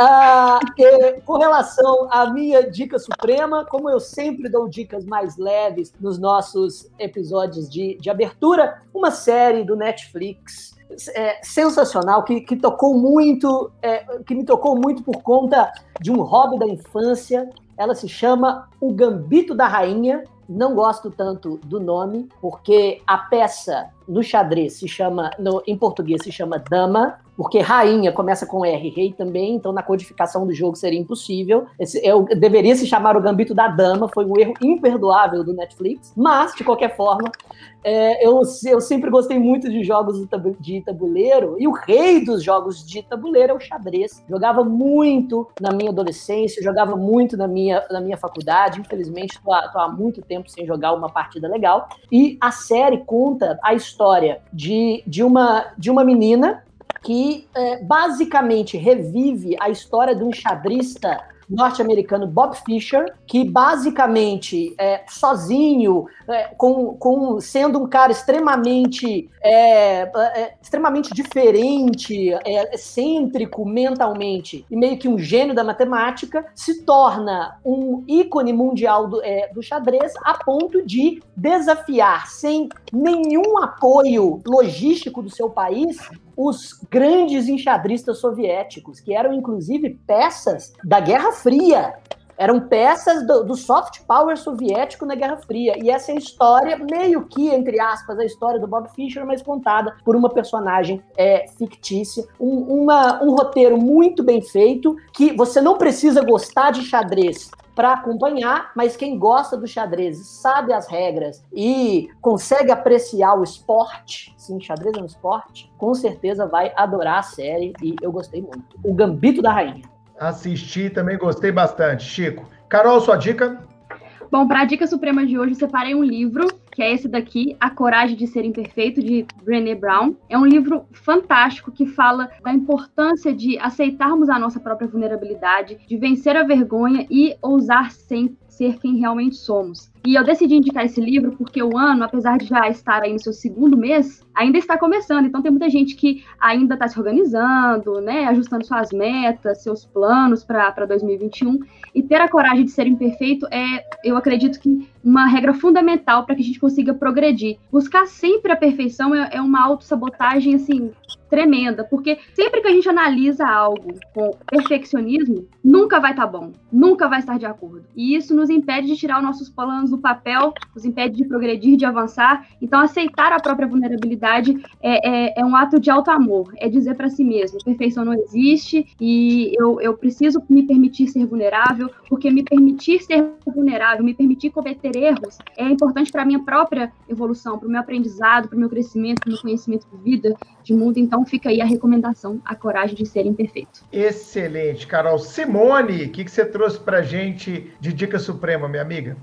uh, com relação à minha dica suprema, como eu sempre dou dicas mais leves nos nossos episódios de, de abertura, uma série do Netflix é, sensacional, que, que tocou muito, é, que me tocou muito por conta de um hobby da infância. Ela se chama O Gambito da Rainha, não gosto tanto do nome, porque a peça no xadrez se chama, no, em português se chama Dama, porque rainha começa com R, rei também, então na codificação do jogo seria impossível. Esse, eu deveria se chamar o Gambito da Dama, foi um erro imperdoável do Netflix, mas, de qualquer forma, é, eu, eu sempre gostei muito de jogos de tabuleiro, e o rei dos jogos de tabuleiro é o xadrez. Jogava muito na minha adolescência, jogava muito na minha, na minha faculdade, infelizmente estou há muito tempo sem jogar uma partida legal, e a série conta a história de, de, uma, de uma menina que é, basicamente revive a história de um xadrista norte-americano Bob Fischer, que basicamente, é, sozinho, é, com, com, sendo um cara extremamente, é, é extremamente diferente, é, excêntrico mentalmente, e meio que um gênio da matemática, se torna um ícone mundial do, é, do xadrez a ponto de desafiar, sem nenhum apoio logístico do seu país, os grandes enxadristas soviéticos, que eram inclusive peças da Guerra Fria. Eram peças do, do, soft power soviético na Guerra Fria. E essa é a história, meio que, entre aspas, a história do Bob Fischer, mas contada por uma personagem é, fictícia. Um, uma, um roteiro muito bem feito, que você não precisa gostar de xadrez para acompanhar, mas quem gosta do xadrez, sabe as regras e consegue apreciar o esporte, sim, xadrez é um esporte, com certeza vai adorar a série e eu gostei muito. O Gambito da Rainha. Assisti, também gostei bastante. Chico. Carol, sua dica? Bom, para a dica suprema de hoje, separei um livro, que é esse daqui, A Coragem de Ser Imperfeito, de Brené Brown. É um livro fantástico que fala da importância de aceitarmos a nossa própria vulnerabilidade, de vencer a vergonha e ousar sem ser quem realmente somos. E eu decidi indicar esse livro porque o ano, apesar de já estar aí no seu segundo mês, ainda está começando. Então tem muita gente que ainda está se organizando, né, ajustando suas metas, seus planos para 2021. E ter a coragem de ser imperfeito é, eu acredito que uma regra fundamental para que a gente consiga progredir. Buscar sempre a perfeição é, é uma autossabotagem, assim, tremenda, porque sempre que a gente analisa algo com perfeccionismo, nunca vai estar tá bom, nunca vai estar de acordo. E isso nos impede de tirar os nossos planos do papel, nos impede de progredir, de avançar. Então, aceitar a própria vulnerabilidade é, é, é um ato de alto amor, é dizer para si mesmo: perfeição não existe e eu, eu preciso me permitir ser vulnerável, porque me permitir ser vulnerável, me permitir cometer erros é importante para a minha própria evolução, para o meu aprendizado, para o meu crescimento, para o meu conhecimento de vida, de mundo. Então, fica aí a recomendação, a coragem de ser imperfeito. Excelente, Carol. Simone, o que, que você trouxe para gente de dica suprema, minha amiga?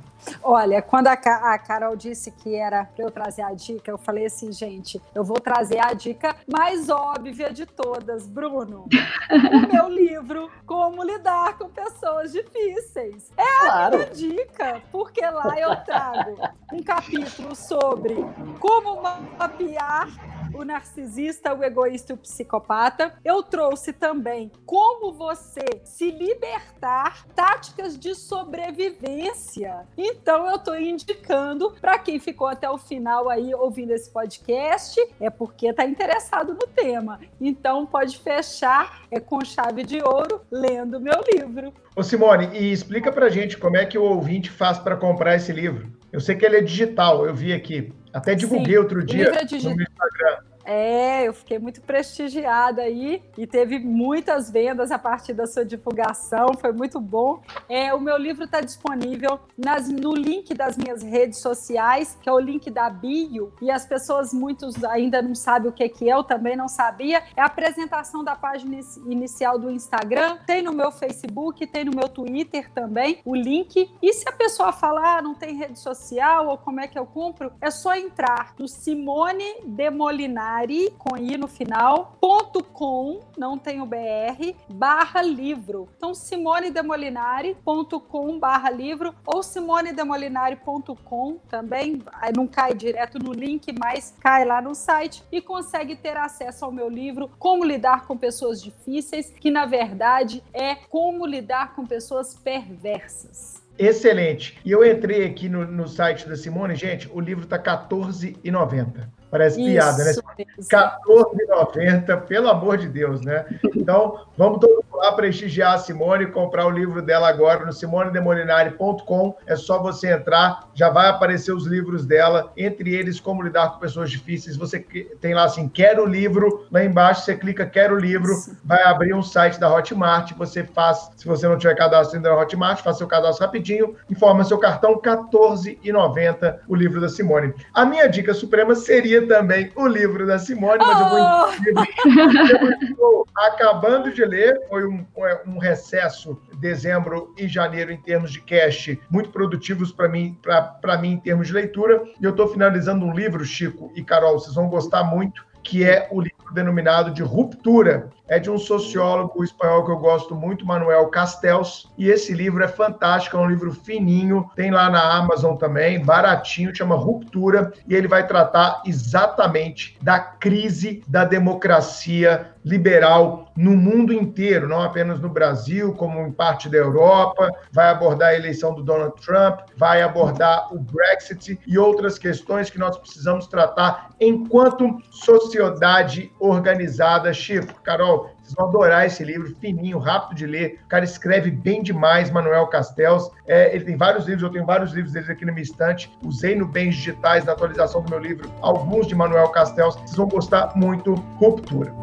Olha, quando a, a Carol disse que era para eu trazer a dica, eu falei assim, gente, eu vou trazer a dica mais óbvia de todas, Bruno. o meu livro, Como Lidar com Pessoas Difíceis. É claro. a minha dica, porque lá eu trago um capítulo sobre como mapear o narcisista, o egoísta e o psicopata. Eu trouxe também como você se libertar, táticas de sobrevivência. Então eu estou indicando para quem ficou até o final aí ouvindo esse podcast, é porque está interessado no tema. Então pode fechar é com chave de ouro lendo meu livro. Ô Simone, e explica pra gente como é que o ouvinte faz para comprar esse livro. Eu sei que ele é digital, eu vi aqui. Até divulguei Sim, outro dia é no Instagram. É, eu fiquei muito prestigiada aí e teve muitas vendas a partir da sua divulgação, foi muito bom. É, o meu livro está disponível nas, no link das minhas redes sociais, que é o link da bio, e as pessoas muitos ainda não sabem o que, que é, eu também não sabia. É a apresentação da página inicial do Instagram, tem no meu Facebook, tem no meu Twitter também o link. E se a pessoa falar, ah, não tem rede social ou como é que eu compro, é só entrar no Simone Demolinar Demolinari, com i no final, ponto com, não tem o BR, barra livro. Então, simonedemolinari.com barra livro ou simonedemolinari.com também, não cai direto no link, mas cai lá no site e consegue ter acesso ao meu livro Como Lidar com Pessoas Difíceis, que na verdade é como lidar com pessoas perversas. Excelente. E eu entrei aqui no, no site da Simone, gente, o livro está R$14,90. Parece Isso, piada, né? R$14,90, pelo amor de Deus, né? Então, vamos todos lá prestigiar a Simone e comprar o livro dela agora no simonedemolinari.com. É só você entrar, já vai aparecer os livros dela, entre eles Como Lidar com Pessoas Difíceis. Você tem lá assim, quero o livro, lá embaixo você clica quero o livro, vai abrir um site da Hotmart, você faz, se você não tiver cadastro ainda na Hotmart, faz seu cadastro rapidinho, informa seu cartão, R$14,90 o livro da Simone. A minha dica suprema seria também o livro da Simone, mas oh! eu vou oh! eu estou acabando de ler, foi um, um recesso dezembro e janeiro em termos de cash muito produtivos para mim, para mim em termos de leitura. E eu estou finalizando um livro, Chico e Carol, vocês vão gostar muito, que é o livro denominado de Ruptura. É de um sociólogo espanhol que eu gosto muito, Manuel Castells. E esse livro é fantástico, é um livro fininho, tem lá na Amazon também, baratinho, chama Ruptura. E ele vai tratar exatamente da crise da democracia liberal no mundo inteiro, não apenas no Brasil, como em parte da Europa. Vai abordar a eleição do Donald Trump, vai abordar o Brexit e outras questões que nós precisamos tratar enquanto sociedade organizada. Chico, Carol, vocês vão adorar esse livro, fininho, rápido de ler. O cara escreve bem demais, Manuel Castells. É, ele tem vários livros, eu tenho vários livros deles aqui na minha estante. Usei no Bens Digitais, na atualização do meu livro, alguns de Manuel Castells. Vocês vão gostar muito. Ruptura.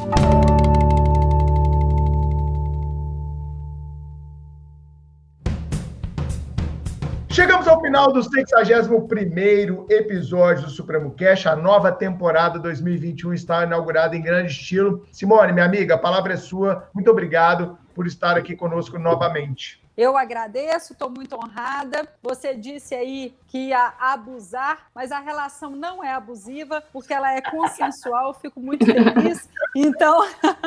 Chegamos ao final do 61 episódio do Supremo Cash. A nova temporada 2021 está inaugurada em grande estilo. Simone, minha amiga, a palavra é sua. Muito obrigado por estar aqui conosco novamente. Eu agradeço, estou muito honrada. Você disse aí que ia abusar, mas a relação não é abusiva, porque ela é consensual. Fico muito feliz. Então,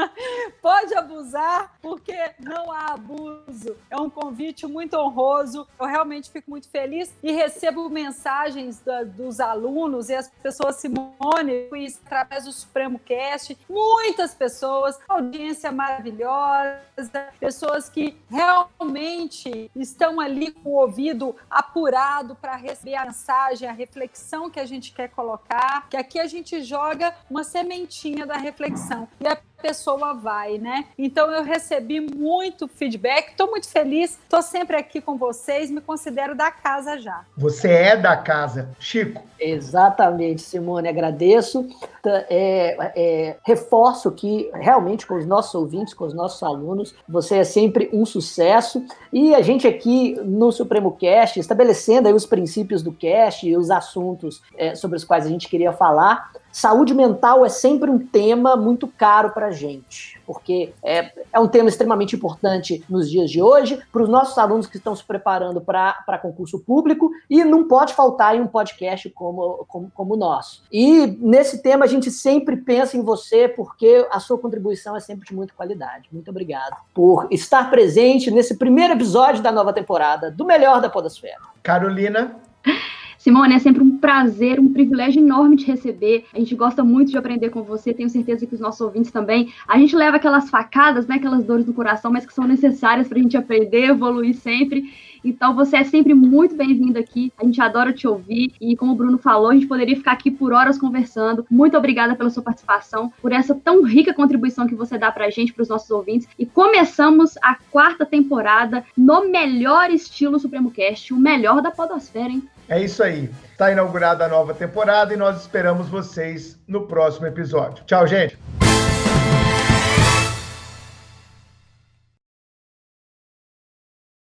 pode abusar, porque não há abuso. É um convite muito honroso. Eu realmente fico muito feliz e recebo mensagens da, dos alunos e as pessoas, Simone, através do Supremo Cast, muitas pessoas, audiência maravilhosa, pessoas que realmente realmente estão ali com o ouvido apurado para receber a mensagem, a reflexão que a gente quer colocar, que aqui a gente joga uma sementinha da reflexão. E a pessoa vai, né? Então eu recebi muito feedback, estou muito feliz, estou sempre aqui com vocês, me considero da casa já. Você é da casa, Chico. Exatamente, Simone, agradeço. É, é, reforço que realmente com os nossos ouvintes, com os nossos alunos, você é sempre um sucesso. E a gente aqui no Supremo Cast, estabelecendo aí os princípios do cast e os assuntos é, sobre os quais a gente queria falar, Saúde mental é sempre um tema muito caro para a gente, porque é, é um tema extremamente importante nos dias de hoje, para os nossos alunos que estão se preparando para concurso público, e não pode faltar em um podcast como, como, como o nosso. E nesse tema a gente sempre pensa em você, porque a sua contribuição é sempre de muita qualidade. Muito obrigado por estar presente nesse primeiro episódio da nova temporada do Melhor da Podosfera. Carolina. Simone, é sempre um prazer, um privilégio enorme te receber. A gente gosta muito de aprender com você, tenho certeza que os nossos ouvintes também. A gente leva aquelas facadas, né, aquelas dores no coração, mas que são necessárias para a gente aprender, evoluir sempre. Então você é sempre muito bem-vindo aqui. A gente adora te ouvir e como o Bruno falou, a gente poderia ficar aqui por horas conversando. Muito obrigada pela sua participação, por essa tão rica contribuição que você dá pra gente, para os nossos ouvintes. E começamos a quarta temporada no melhor estilo Supremo Cast, o melhor da podosfera, hein? É isso aí. Está inaugurada a nova temporada e nós esperamos vocês no próximo episódio. Tchau, gente!